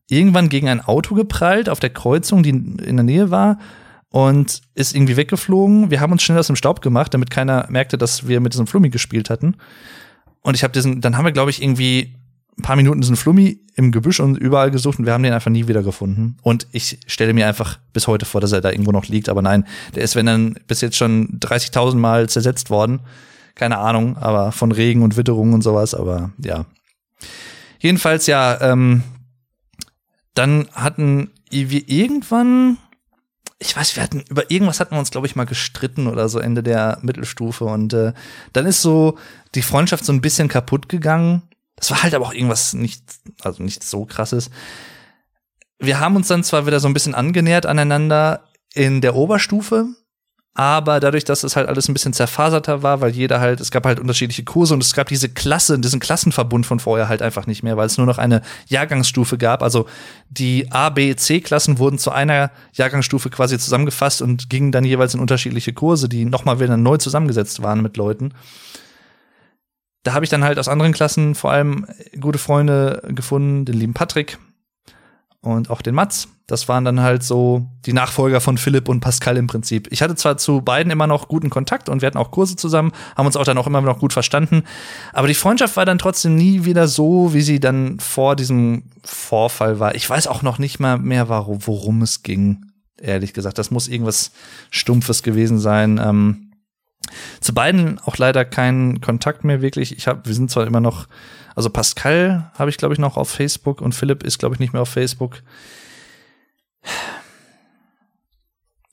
irgendwann gegen ein Auto geprallt auf der Kreuzung, die in der Nähe war. und ist irgendwie weggeflogen. Wir haben uns schnell aus dem Staub gemacht, damit keiner merkte, dass wir mit diesem Flummi gespielt hatten. Und ich habe diesen, dann haben wir, glaube ich, irgendwie ein paar Minuten diesen Flummi im Gebüsch und überall gesucht und wir haben den einfach nie wieder gefunden. Und ich stelle mir einfach bis heute vor, dass er da irgendwo noch liegt. Aber nein, der ist, wenn dann bis jetzt schon 30.000 Mal zersetzt worden. Keine Ahnung, aber von Regen und Witterung und sowas. Aber ja. Jedenfalls ja, ähm, dann hatten wir irgendwann, ich weiß, wir hatten über irgendwas hatten wir uns, glaube ich, mal gestritten oder so Ende der Mittelstufe. Und äh, dann ist so die Freundschaft so ein bisschen kaputt gegangen das war halt aber auch irgendwas nicht, also nicht so krasses. Wir haben uns dann zwar wieder so ein bisschen angenähert aneinander in der Oberstufe, aber dadurch, dass es halt alles ein bisschen zerfaserter war, weil jeder halt, es gab halt unterschiedliche Kurse und es gab diese Klasse, diesen Klassenverbund von vorher halt einfach nicht mehr, weil es nur noch eine Jahrgangsstufe gab. Also die A, B, C-Klassen wurden zu einer Jahrgangsstufe quasi zusammengefasst und gingen dann jeweils in unterschiedliche Kurse, die nochmal wieder neu zusammengesetzt waren mit Leuten da habe ich dann halt aus anderen Klassen vor allem gute Freunde gefunden, den lieben Patrick und auch den Mats. Das waren dann halt so die Nachfolger von Philipp und Pascal im Prinzip. Ich hatte zwar zu beiden immer noch guten Kontakt und wir hatten auch Kurse zusammen, haben uns auch dann auch immer noch gut verstanden, aber die Freundschaft war dann trotzdem nie wieder so, wie sie dann vor diesem Vorfall war. Ich weiß auch noch nicht mal mehr, worum es ging, ehrlich gesagt. Das muss irgendwas Stumpfes gewesen sein. Ähm zu beiden auch leider keinen Kontakt mehr wirklich. Ich habe, wir sind zwar immer noch, also Pascal habe ich glaube ich noch auf Facebook und Philipp ist glaube ich nicht mehr auf Facebook.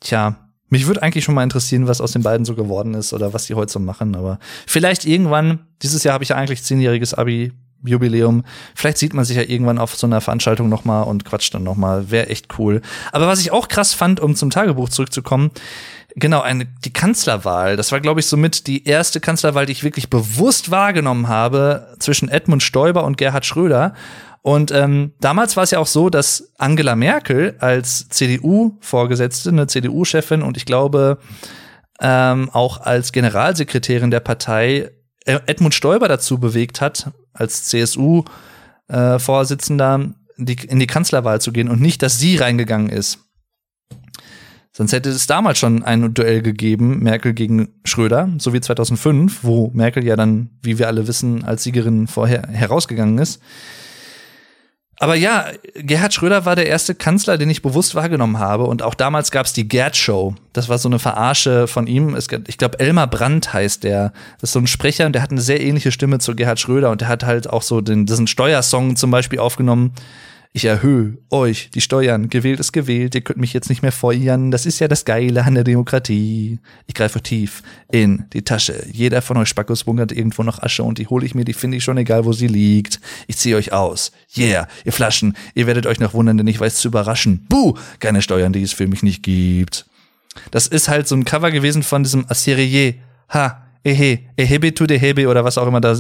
Tja, mich würde eigentlich schon mal interessieren, was aus den beiden so geworden ist oder was die heute so machen. Aber vielleicht irgendwann, dieses Jahr habe ich ja eigentlich zehnjähriges Abi. Jubiläum. Vielleicht sieht man sich ja irgendwann auf so einer Veranstaltung noch mal und quatscht dann noch mal. Wäre echt cool. Aber was ich auch krass fand, um zum Tagebuch zurückzukommen, Genau, eine, die Kanzlerwahl. Das war, glaube ich, somit die erste Kanzlerwahl, die ich wirklich bewusst wahrgenommen habe zwischen Edmund Stoiber und Gerhard Schröder. Und ähm, damals war es ja auch so, dass Angela Merkel als CDU-Vorgesetzte, eine CDU-Chefin und ich glaube ähm, auch als Generalsekretärin der Partei äh, Edmund Stoiber dazu bewegt hat, als CSU-Vorsitzender äh, in die Kanzlerwahl zu gehen und nicht, dass sie reingegangen ist. Sonst hätte es damals schon ein Duell gegeben, Merkel gegen Schröder, so wie 2005, wo Merkel ja dann, wie wir alle wissen, als Siegerin vorher herausgegangen ist. Aber ja, Gerhard Schröder war der erste Kanzler, den ich bewusst wahrgenommen habe. Und auch damals gab es die Gerd-Show. Das war so eine Verarsche von ihm. Es, ich glaube, Elmar Brandt heißt der. Das ist so ein Sprecher und der hat eine sehr ähnliche Stimme zu Gerhard Schröder. Und der hat halt auch so den, diesen Steuersong zum Beispiel aufgenommen. Ich erhöhe euch die Steuern. Gewählt ist gewählt. Ihr könnt mich jetzt nicht mehr feuern. Das ist ja das Geile an der Demokratie. Ich greife tief in die Tasche. Jeder von euch Spackos bunkert irgendwo noch Asche und die hole ich mir. Die finde ich schon egal, wo sie liegt. Ich ziehe euch aus. Yeah, ihr Flaschen. Ihr werdet euch noch wundern, denn ich weiß zu überraschen. Buh, keine Steuern, die es für mich nicht gibt. Das ist halt so ein Cover gewesen von diesem Asserier. Ha, Ehe, Ehebe to the Hebe oder was auch immer da.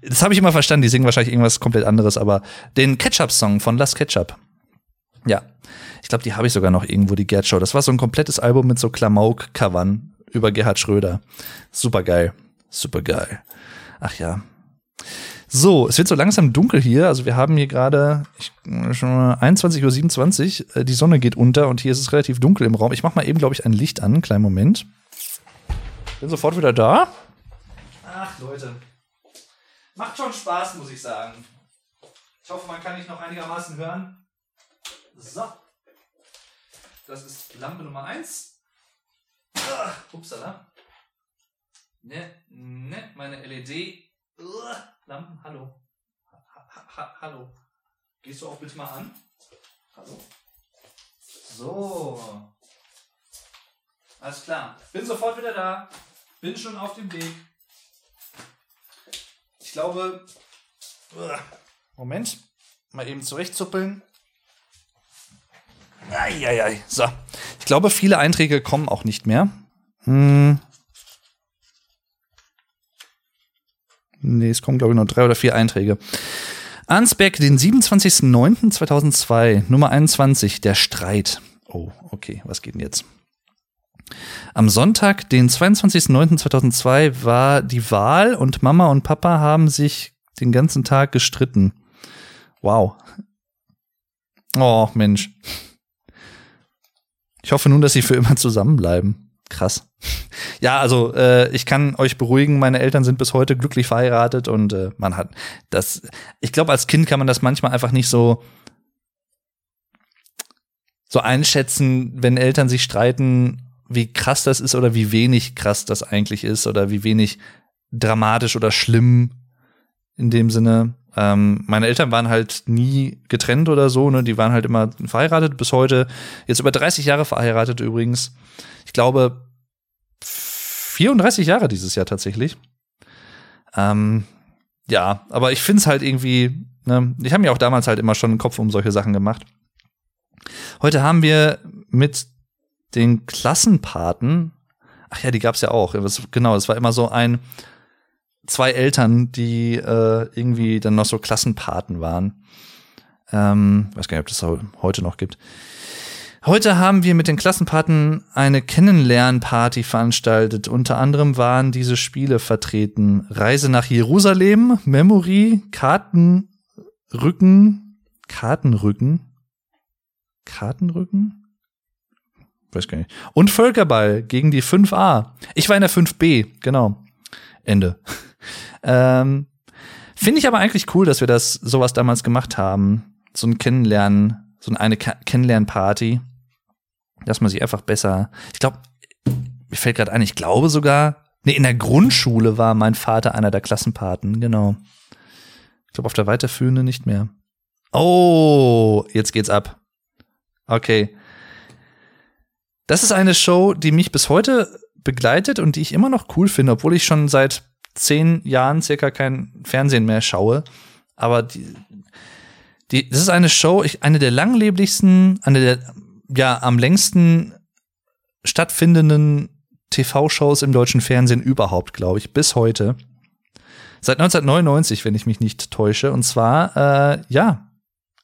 Das habe ich immer verstanden, die singen wahrscheinlich irgendwas komplett anderes, aber den Ketchup-Song von Las Ketchup. Ja. Ich glaube, die habe ich sogar noch irgendwo, die Gerd Show. Das war so ein komplettes Album mit so Klamauk-Covern über Gerhard Schröder. Super geil. Super geil. Ach ja. So, es wird so langsam dunkel hier. Also wir haben hier gerade schon 21.27 Uhr. Äh, die Sonne geht unter und hier ist es relativ dunkel im Raum. Ich mache mal eben, glaube ich, ein Licht an. Kleinen Moment. Bin sofort wieder da. Ach, Leute. Macht schon Spaß, muss ich sagen. Ich hoffe, man kann mich noch einigermaßen hören. So. Das ist Lampe Nummer 1. Ah, upsala. Ne, ne, meine LED. Lampen, hallo. Ha, ha, hallo. Gehst du auch bitte mal an? Hallo. So. Alles klar. Bin sofort wieder da. Bin schon auf dem Weg. Ich glaube. Moment. Mal eben zurechtzuppeln. Eieiei. So. Ich glaube, viele Einträge kommen auch nicht mehr. Hm. Nee, es kommen, glaube ich, noch drei oder vier Einträge. Ansberg, den 27.09.2002, Nummer 21, der Streit. Oh, okay, was geht denn jetzt? Am Sonntag, den 22.09.2002, war die Wahl und Mama und Papa haben sich den ganzen Tag gestritten. Wow. Oh, Mensch. Ich hoffe nun, dass sie für immer zusammenbleiben. Krass. Ja, also äh, ich kann euch beruhigen, meine Eltern sind bis heute glücklich verheiratet und äh, man hat das. Ich glaube, als Kind kann man das manchmal einfach nicht so so einschätzen, wenn Eltern sich streiten, wie krass das ist oder wie wenig krass das eigentlich ist oder wie wenig dramatisch oder schlimm in dem Sinne. Ähm, meine Eltern waren halt nie getrennt oder so, ne? Die waren halt immer verheiratet bis heute. Jetzt über 30 Jahre verheiratet übrigens. Ich glaube 34 Jahre dieses Jahr tatsächlich. Ähm, ja, aber ich finde es halt irgendwie, ne? Ich habe mir auch damals halt immer schon einen Kopf um solche Sachen gemacht. Heute haben wir mit den Klassenpaten, ach ja, die gab's ja auch. Genau, es war immer so ein zwei Eltern, die äh, irgendwie dann noch so Klassenpaten waren. Ähm, weiß gar nicht, ob das heute noch gibt. Heute haben wir mit den Klassenpaten eine Kennenlernparty veranstaltet. Unter anderem waren diese Spiele vertreten. Reise nach Jerusalem, Memory, Kartenrücken, Kartenrücken, Kartenrücken? Weiß gar nicht. Und Völkerball gegen die 5a. Ich war in der 5b, genau. Ende. [laughs] ähm, Finde ich aber eigentlich cool, dass wir das sowas damals gemacht haben. So ein Kennenlernen, so eine Kennenlernparty. Dass man sich einfach besser. Ich glaube, mir fällt gerade ein, ich glaube sogar, nee, in der Grundschule war mein Vater einer der Klassenpaten, genau. Ich glaube, auf der weiterführenden nicht mehr. Oh, jetzt geht's ab. Okay. Das ist eine Show, die mich bis heute begleitet und die ich immer noch cool finde, obwohl ich schon seit zehn Jahren circa kein Fernsehen mehr schaue. Aber die, die, das ist eine Show, ich, eine der langlebigsten, eine der ja am längsten stattfindenden TV-Shows im deutschen Fernsehen überhaupt, glaube ich, bis heute. Seit 1999, wenn ich mich nicht täusche. Und zwar, äh, ja,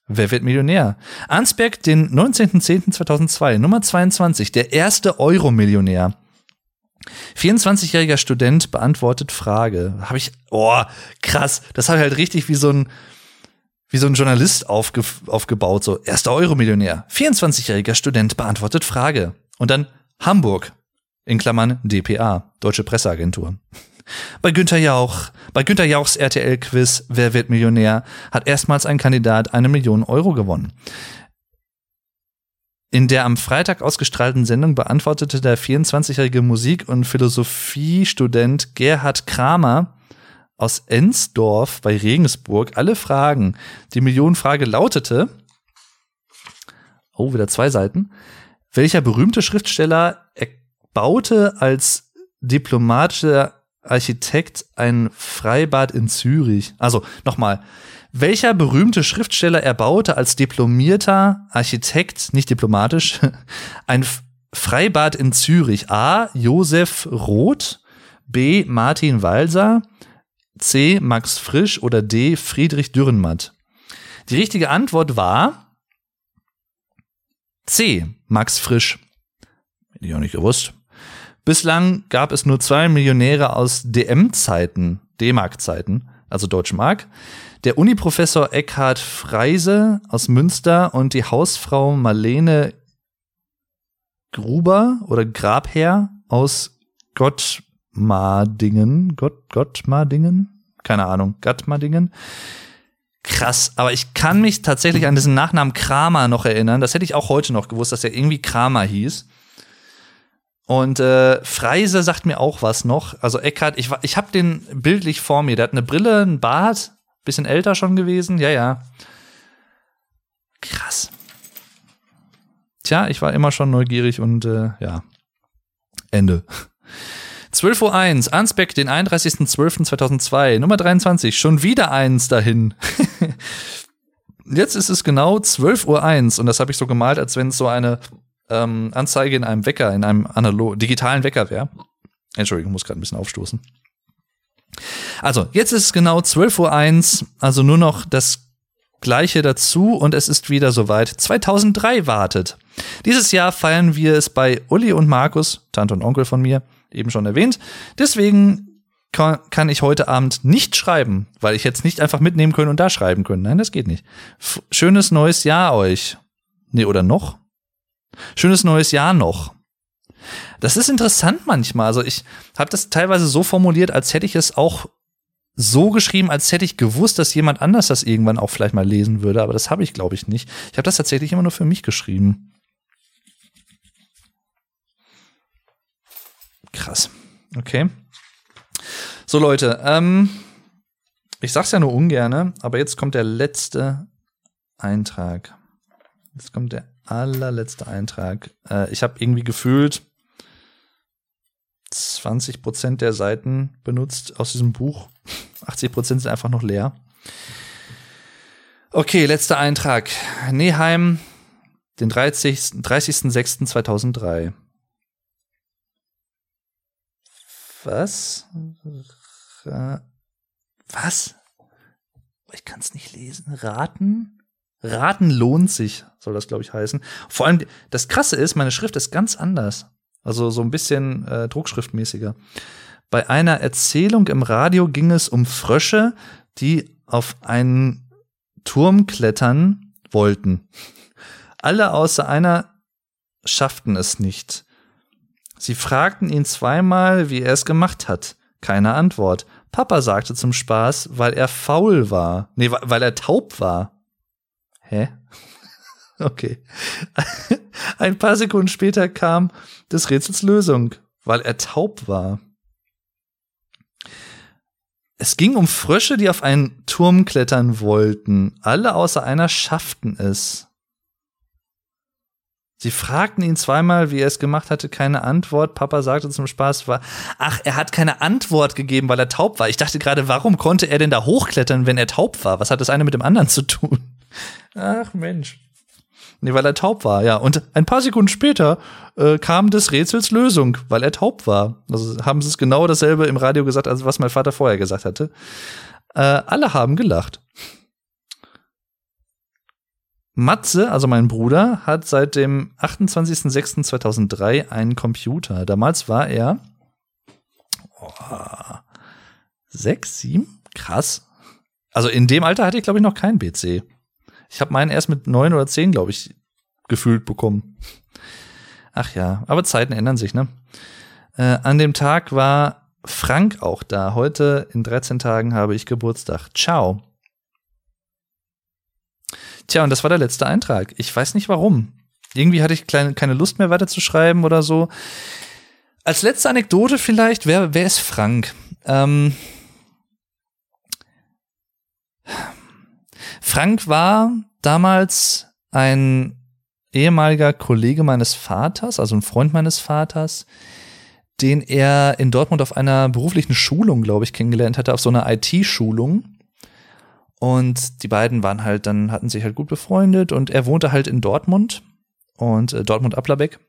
Wer wird Millionär? Arnsberg, den 19.10.2002, Nummer 22, der erste Euro-Millionär. 24-jähriger Student beantwortet Frage. Habe ich, oh, krass, das habe ich halt richtig wie so ein, wie so ein Journalist aufge, aufgebaut, so, erster Euro-Millionär. 24-jähriger Student beantwortet Frage. Und dann Hamburg, in Klammern DPA, Deutsche Presseagentur. Bei Günter Jauch, bei Günter Jauchs RTL-Quiz Wer wird Millionär hat erstmals ein Kandidat eine Million Euro gewonnen. In der am Freitag ausgestrahlten Sendung beantwortete der 24-jährige Musik- und Philosophiestudent Gerhard Kramer aus Ensdorf bei Regensburg alle Fragen. Die Millionenfrage lautete, oh, wieder zwei Seiten, welcher berühmte Schriftsteller baute als diplomatischer Architekt ein Freibad in Zürich. Also nochmal, welcher berühmte Schriftsteller erbaute als diplomierter Architekt, nicht diplomatisch, [laughs] ein Freibad in Zürich? A. Josef Roth, B. Martin Walser, C. Max Frisch oder D. Friedrich Dürrenmatt? Die richtige Antwort war C. Max Frisch. Hätte ich auch nicht gewusst. Bislang gab es nur zwei Millionäre aus DM-Zeiten, D-Mark-Zeiten, also Deutsche Mark. Der Uniprofessor Eckhard Freise aus Münster und die Hausfrau Marlene Gruber oder Grabherr aus Gottmardingen. Gott, Gottmardingen? Keine Ahnung. Gottmardingen. Krass, aber ich kann mich tatsächlich an diesen Nachnamen Kramer noch erinnern. Das hätte ich auch heute noch gewusst, dass er irgendwie Kramer hieß. Und äh, Freise sagt mir auch was noch. Also Eckhart, ich, ich habe den bildlich vor mir. Der hat eine Brille, ein Bart, bisschen älter schon gewesen. Ja, ja. Krass. Tja, ich war immer schon neugierig und äh, ja. Ende. 12.01 Uhr, Ansbeck, den 31.12.2002, Nummer 23, schon wieder eins dahin. [laughs] Jetzt ist es genau 12.01 Uhr und das habe ich so gemalt, als wenn es so eine ähm, Anzeige in einem Wecker, in einem analog digitalen Wecker wäre. Entschuldigung, muss gerade ein bisschen aufstoßen. Also, jetzt ist es genau 12.01 Uhr, also nur noch das Gleiche dazu und es ist wieder soweit. 2003 wartet. Dieses Jahr feiern wir es bei Uli und Markus, Tante und Onkel von mir, eben schon erwähnt. Deswegen kann ich heute Abend nicht schreiben, weil ich jetzt nicht einfach mitnehmen können und da schreiben können. Nein, das geht nicht. F schönes neues Jahr euch. Nee, oder noch? Schönes neues Jahr noch. Das ist interessant manchmal. Also ich habe das teilweise so formuliert, als hätte ich es auch so geschrieben, als hätte ich gewusst, dass jemand anders das irgendwann auch vielleicht mal lesen würde, aber das habe ich, glaube ich, nicht. Ich habe das tatsächlich immer nur für mich geschrieben. Krass. Okay. So, Leute, ähm, ich sag's ja nur ungerne, aber jetzt kommt der letzte Eintrag. Jetzt kommt der allerletzte Eintrag. Äh, ich habe irgendwie gefühlt 20 Prozent der Seiten benutzt aus diesem Buch. 80 Prozent sind einfach noch leer. Okay, letzter Eintrag. Neheim, den 30.06.2003. 30 Was? Was? Ich kann es nicht lesen. Raten? Raten lohnt sich, soll das, glaube ich, heißen. Vor allem, das Krasse ist, meine Schrift ist ganz anders. Also so ein bisschen äh, druckschriftmäßiger. Bei einer Erzählung im Radio ging es um Frösche, die auf einen Turm klettern wollten. Alle außer einer schafften es nicht. Sie fragten ihn zweimal, wie er es gemacht hat. Keine Antwort. Papa sagte zum Spaß, weil er faul war. Nee, weil er taub war. Hä? [laughs] Okay. [laughs] Ein paar Sekunden später kam des Rätsels Lösung, weil er taub war. Es ging um Frösche, die auf einen Turm klettern wollten. Alle außer einer schafften es. Sie fragten ihn zweimal, wie er es gemacht hatte, keine Antwort. Papa sagte zum Spaß, war, ach, er hat keine Antwort gegeben, weil er taub war. Ich dachte gerade, warum konnte er denn da hochklettern, wenn er taub war? Was hat das eine mit dem anderen zu tun? Ach Mensch. Nee, weil er taub war, ja. Und ein paar Sekunden später äh, kam des Rätsels Lösung, weil er taub war. Also haben sie es genau dasselbe im Radio gesagt, als was mein Vater vorher gesagt hatte. Äh, alle haben gelacht. Matze, also mein Bruder, hat seit dem 28.06.2003 einen Computer. Damals war er oh, sechs, sieben, krass. Also in dem Alter hatte ich glaube ich noch keinen PC. Ich habe meinen erst mit neun oder zehn, glaube ich, gefühlt bekommen. Ach ja, aber Zeiten ändern sich, ne? Äh, an dem Tag war Frank auch da. Heute in 13 Tagen habe ich Geburtstag. Ciao. Tja, und das war der letzte Eintrag. Ich weiß nicht warum. Irgendwie hatte ich kleine, keine Lust mehr weiterzuschreiben oder so. Als letzte Anekdote vielleicht, wer, wer ist Frank? Ähm, Frank war damals ein ehemaliger Kollege meines Vaters, also ein Freund meines Vaters, den er in Dortmund auf einer beruflichen Schulung, glaube ich, kennengelernt hatte, auf so einer IT-Schulung. Und die beiden waren halt dann, hatten sich halt gut befreundet und er wohnte halt in Dortmund und äh, Dortmund-Applerbeck.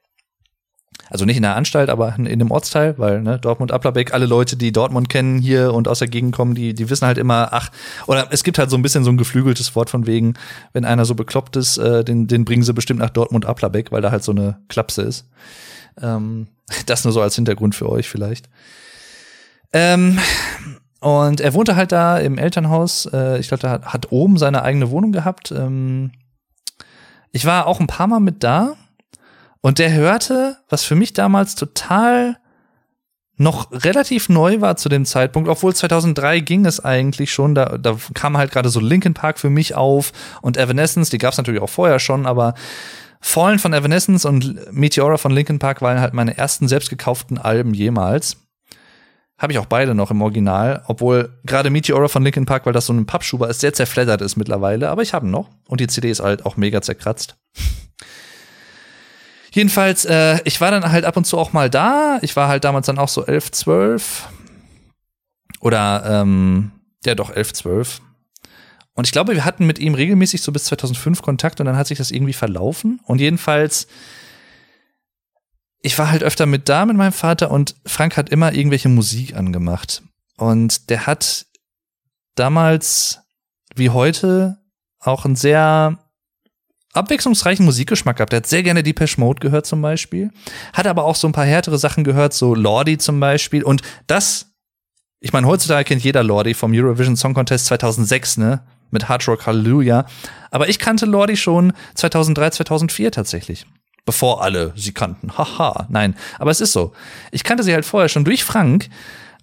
Also nicht in der Anstalt, aber in, dem Ortsteil, weil ne, Dortmund-Applerbeck, alle Leute, die Dortmund kennen hier und aus der Gegend kommen, die, die wissen halt immer, ach, oder es gibt halt so ein bisschen so ein geflügeltes Wort von wegen, wenn einer so bekloppt ist, äh, den, den bringen sie bestimmt nach Dortmund-Applerbeck, weil da halt so eine Klapse ist. Ähm, [laughs] das nur so als Hintergrund für euch vielleicht. Ähm, und er wohnte halt da im Elternhaus. Äh, ich glaube, er hat, hat oben seine eigene Wohnung gehabt. Ähm, ich war auch ein paar Mal mit da. Und der hörte, was für mich damals total noch relativ neu war zu dem Zeitpunkt, obwohl 2003 ging es eigentlich schon, da, da kam halt gerade so Linkin Park für mich auf und Evanescence, die gab es natürlich auch vorher schon, aber Fallen von Evanescence und Meteora von Linkin Park waren halt meine ersten selbst gekauften Alben jemals. Habe ich auch beide noch im Original, obwohl gerade Meteora von Linkin Park, weil das so ein Pappschuber ist, sehr zerfleddert ist mittlerweile, aber ich habe ihn noch und die CD ist halt auch mega zerkratzt. Jedenfalls, äh, ich war dann halt ab und zu auch mal da. Ich war halt damals dann auch so 11, 12 oder ähm, ja doch 11, 12. Und ich glaube, wir hatten mit ihm regelmäßig so bis 2005 Kontakt und dann hat sich das irgendwie verlaufen. Und jedenfalls ich war halt öfter mit da mit meinem Vater und Frank hat immer irgendwelche Musik angemacht. Und der hat damals wie heute auch einen sehr abwechslungsreichen Musikgeschmack gehabt. Der hat sehr gerne Depeche Mode gehört zum Beispiel. Hat aber auch so ein paar härtere Sachen gehört, so Lordi zum Beispiel. Und das, ich meine, heutzutage kennt jeder Lordi vom Eurovision Song Contest 2006, ne? Mit Hard Rock Hallelujah. Aber ich kannte Lordi schon 2003, 2004 tatsächlich bevor alle sie kannten. Haha, nein, aber es ist so. Ich kannte sie halt vorher schon durch Frank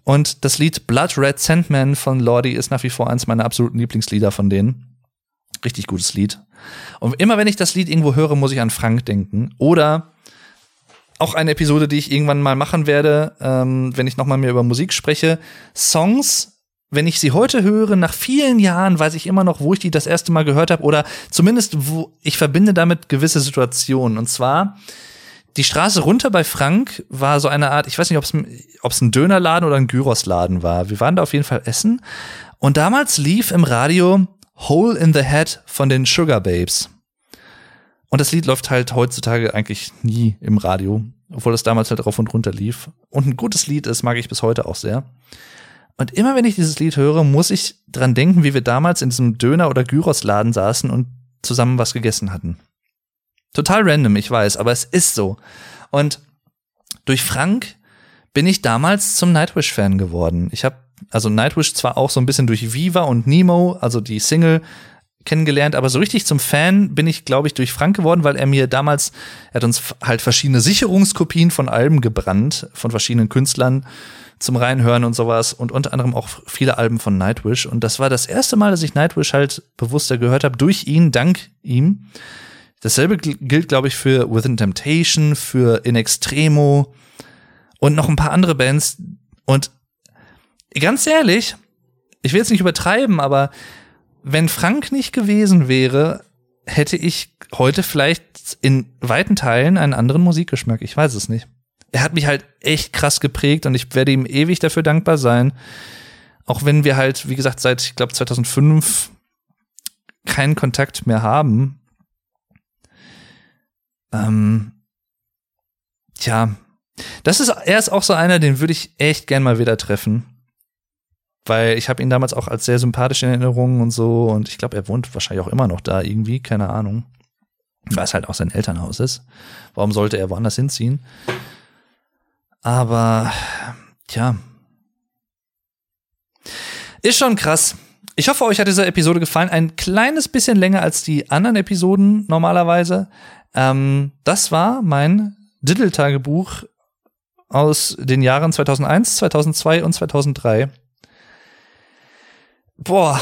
und das Lied Blood Red Sandman von Lordi ist nach wie vor eins meiner absoluten Lieblingslieder von denen. Richtig gutes Lied. Und immer wenn ich das Lied irgendwo höre, muss ich an Frank denken. Oder auch eine Episode, die ich irgendwann mal machen werde, ähm, wenn ich nochmal mehr über Musik spreche. Songs wenn ich sie heute höre, nach vielen Jahren, weiß ich immer noch, wo ich die das erste Mal gehört habe oder zumindest, wo ich verbinde damit gewisse Situationen. Und zwar die Straße runter bei Frank war so eine Art, ich weiß nicht, ob es ein Dönerladen oder ein Gyrosladen war. Wir waren da auf jeden Fall essen. Und damals lief im Radio Hole in the Head von den Sugar Babes. Und das Lied läuft halt heutzutage eigentlich nie im Radio, obwohl es damals halt rauf und runter lief. Und ein gutes Lied ist, mag ich bis heute auch sehr. Und immer wenn ich dieses Lied höre, muss ich dran denken, wie wir damals in diesem Döner- oder Gyros-Laden saßen und zusammen was gegessen hatten. Total random, ich weiß, aber es ist so. Und durch Frank bin ich damals zum Nightwish-Fan geworden. Ich habe also Nightwish zwar auch so ein bisschen durch Viva und Nemo, also die Single, kennengelernt, aber so richtig zum Fan bin ich, glaube ich, durch Frank geworden, weil er mir damals, er hat uns halt verschiedene Sicherungskopien von Alben gebrannt, von verschiedenen Künstlern zum Reinhören und sowas und unter anderem auch viele Alben von Nightwish. Und das war das erste Mal, dass ich Nightwish halt bewusster gehört habe, durch ihn, dank ihm. Dasselbe gilt, glaube ich, für Within Temptation, für In Extremo und noch ein paar andere Bands. Und ganz ehrlich, ich will jetzt nicht übertreiben, aber wenn Frank nicht gewesen wäre, hätte ich heute vielleicht in weiten Teilen einen anderen Musikgeschmack. Ich weiß es nicht er hat mich halt echt krass geprägt und ich werde ihm ewig dafür dankbar sein. Auch wenn wir halt, wie gesagt, seit, ich glaube, 2005 keinen Kontakt mehr haben. Ähm, tja, das ist, er ist auch so einer, den würde ich echt gern mal wieder treffen. Weil ich habe ihn damals auch als sehr sympathisch in Erinnerung und so. Und ich glaube, er wohnt wahrscheinlich auch immer noch da irgendwie, keine Ahnung. Weil es halt auch sein Elternhaus ist. Warum sollte er woanders hinziehen? Aber, tja. Ist schon krass. Ich hoffe, euch hat diese Episode gefallen. Ein kleines bisschen länger als die anderen Episoden normalerweise. Ähm, das war mein Diddle-Tagebuch aus den Jahren 2001, 2002 und 2003. Boah.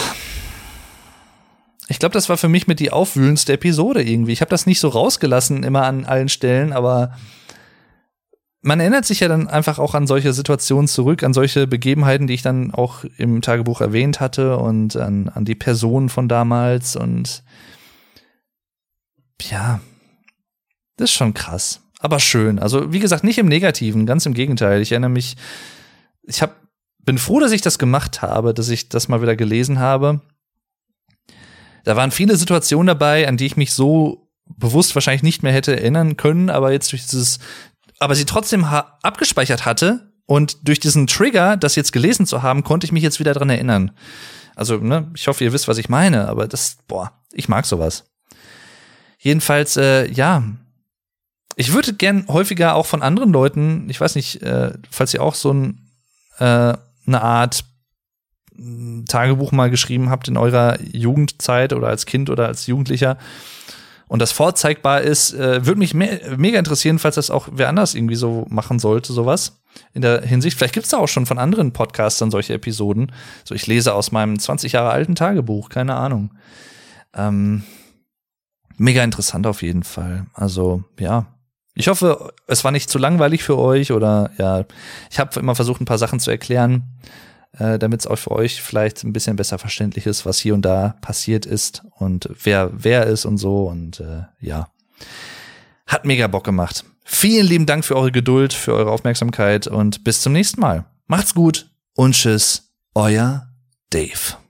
Ich glaube, das war für mich mit die aufwühlendste Episode irgendwie. Ich habe das nicht so rausgelassen immer an allen Stellen, aber man erinnert sich ja dann einfach auch an solche Situationen zurück, an solche Begebenheiten, die ich dann auch im Tagebuch erwähnt hatte und an, an die Personen von damals und ja, das ist schon krass, aber schön. Also wie gesagt, nicht im Negativen, ganz im Gegenteil. Ich erinnere mich, ich hab, bin froh, dass ich das gemacht habe, dass ich das mal wieder gelesen habe. Da waren viele Situationen dabei, an die ich mich so bewusst wahrscheinlich nicht mehr hätte erinnern können, aber jetzt durch dieses aber sie trotzdem abgespeichert hatte und durch diesen Trigger, das jetzt gelesen zu haben, konnte ich mich jetzt wieder dran erinnern. Also, ne, ich hoffe, ihr wisst, was ich meine, aber das, boah, ich mag sowas. Jedenfalls, äh, ja. Ich würde gern häufiger auch von anderen Leuten, ich weiß nicht, äh, falls ihr auch so ein, äh, eine Art Tagebuch mal geschrieben habt in eurer Jugendzeit oder als Kind oder als Jugendlicher, und das vorzeigbar ist, äh, würde mich me mega interessieren, falls das auch wer anders irgendwie so machen sollte, sowas. In der Hinsicht, vielleicht gibt's da auch schon von anderen Podcastern solche Episoden. So, ich lese aus meinem 20 Jahre alten Tagebuch, keine Ahnung. Ähm, mega interessant auf jeden Fall. Also, ja. Ich hoffe, es war nicht zu langweilig für euch oder ja, ich habe immer versucht, ein paar Sachen zu erklären äh, damit es auch für euch vielleicht ein bisschen besser verständlich ist, was hier und da passiert ist und wer wer ist und so. Und äh, ja, hat mega Bock gemacht. Vielen lieben Dank für eure Geduld, für eure Aufmerksamkeit und bis zum nächsten Mal. Macht's gut und tschüss, euer Dave.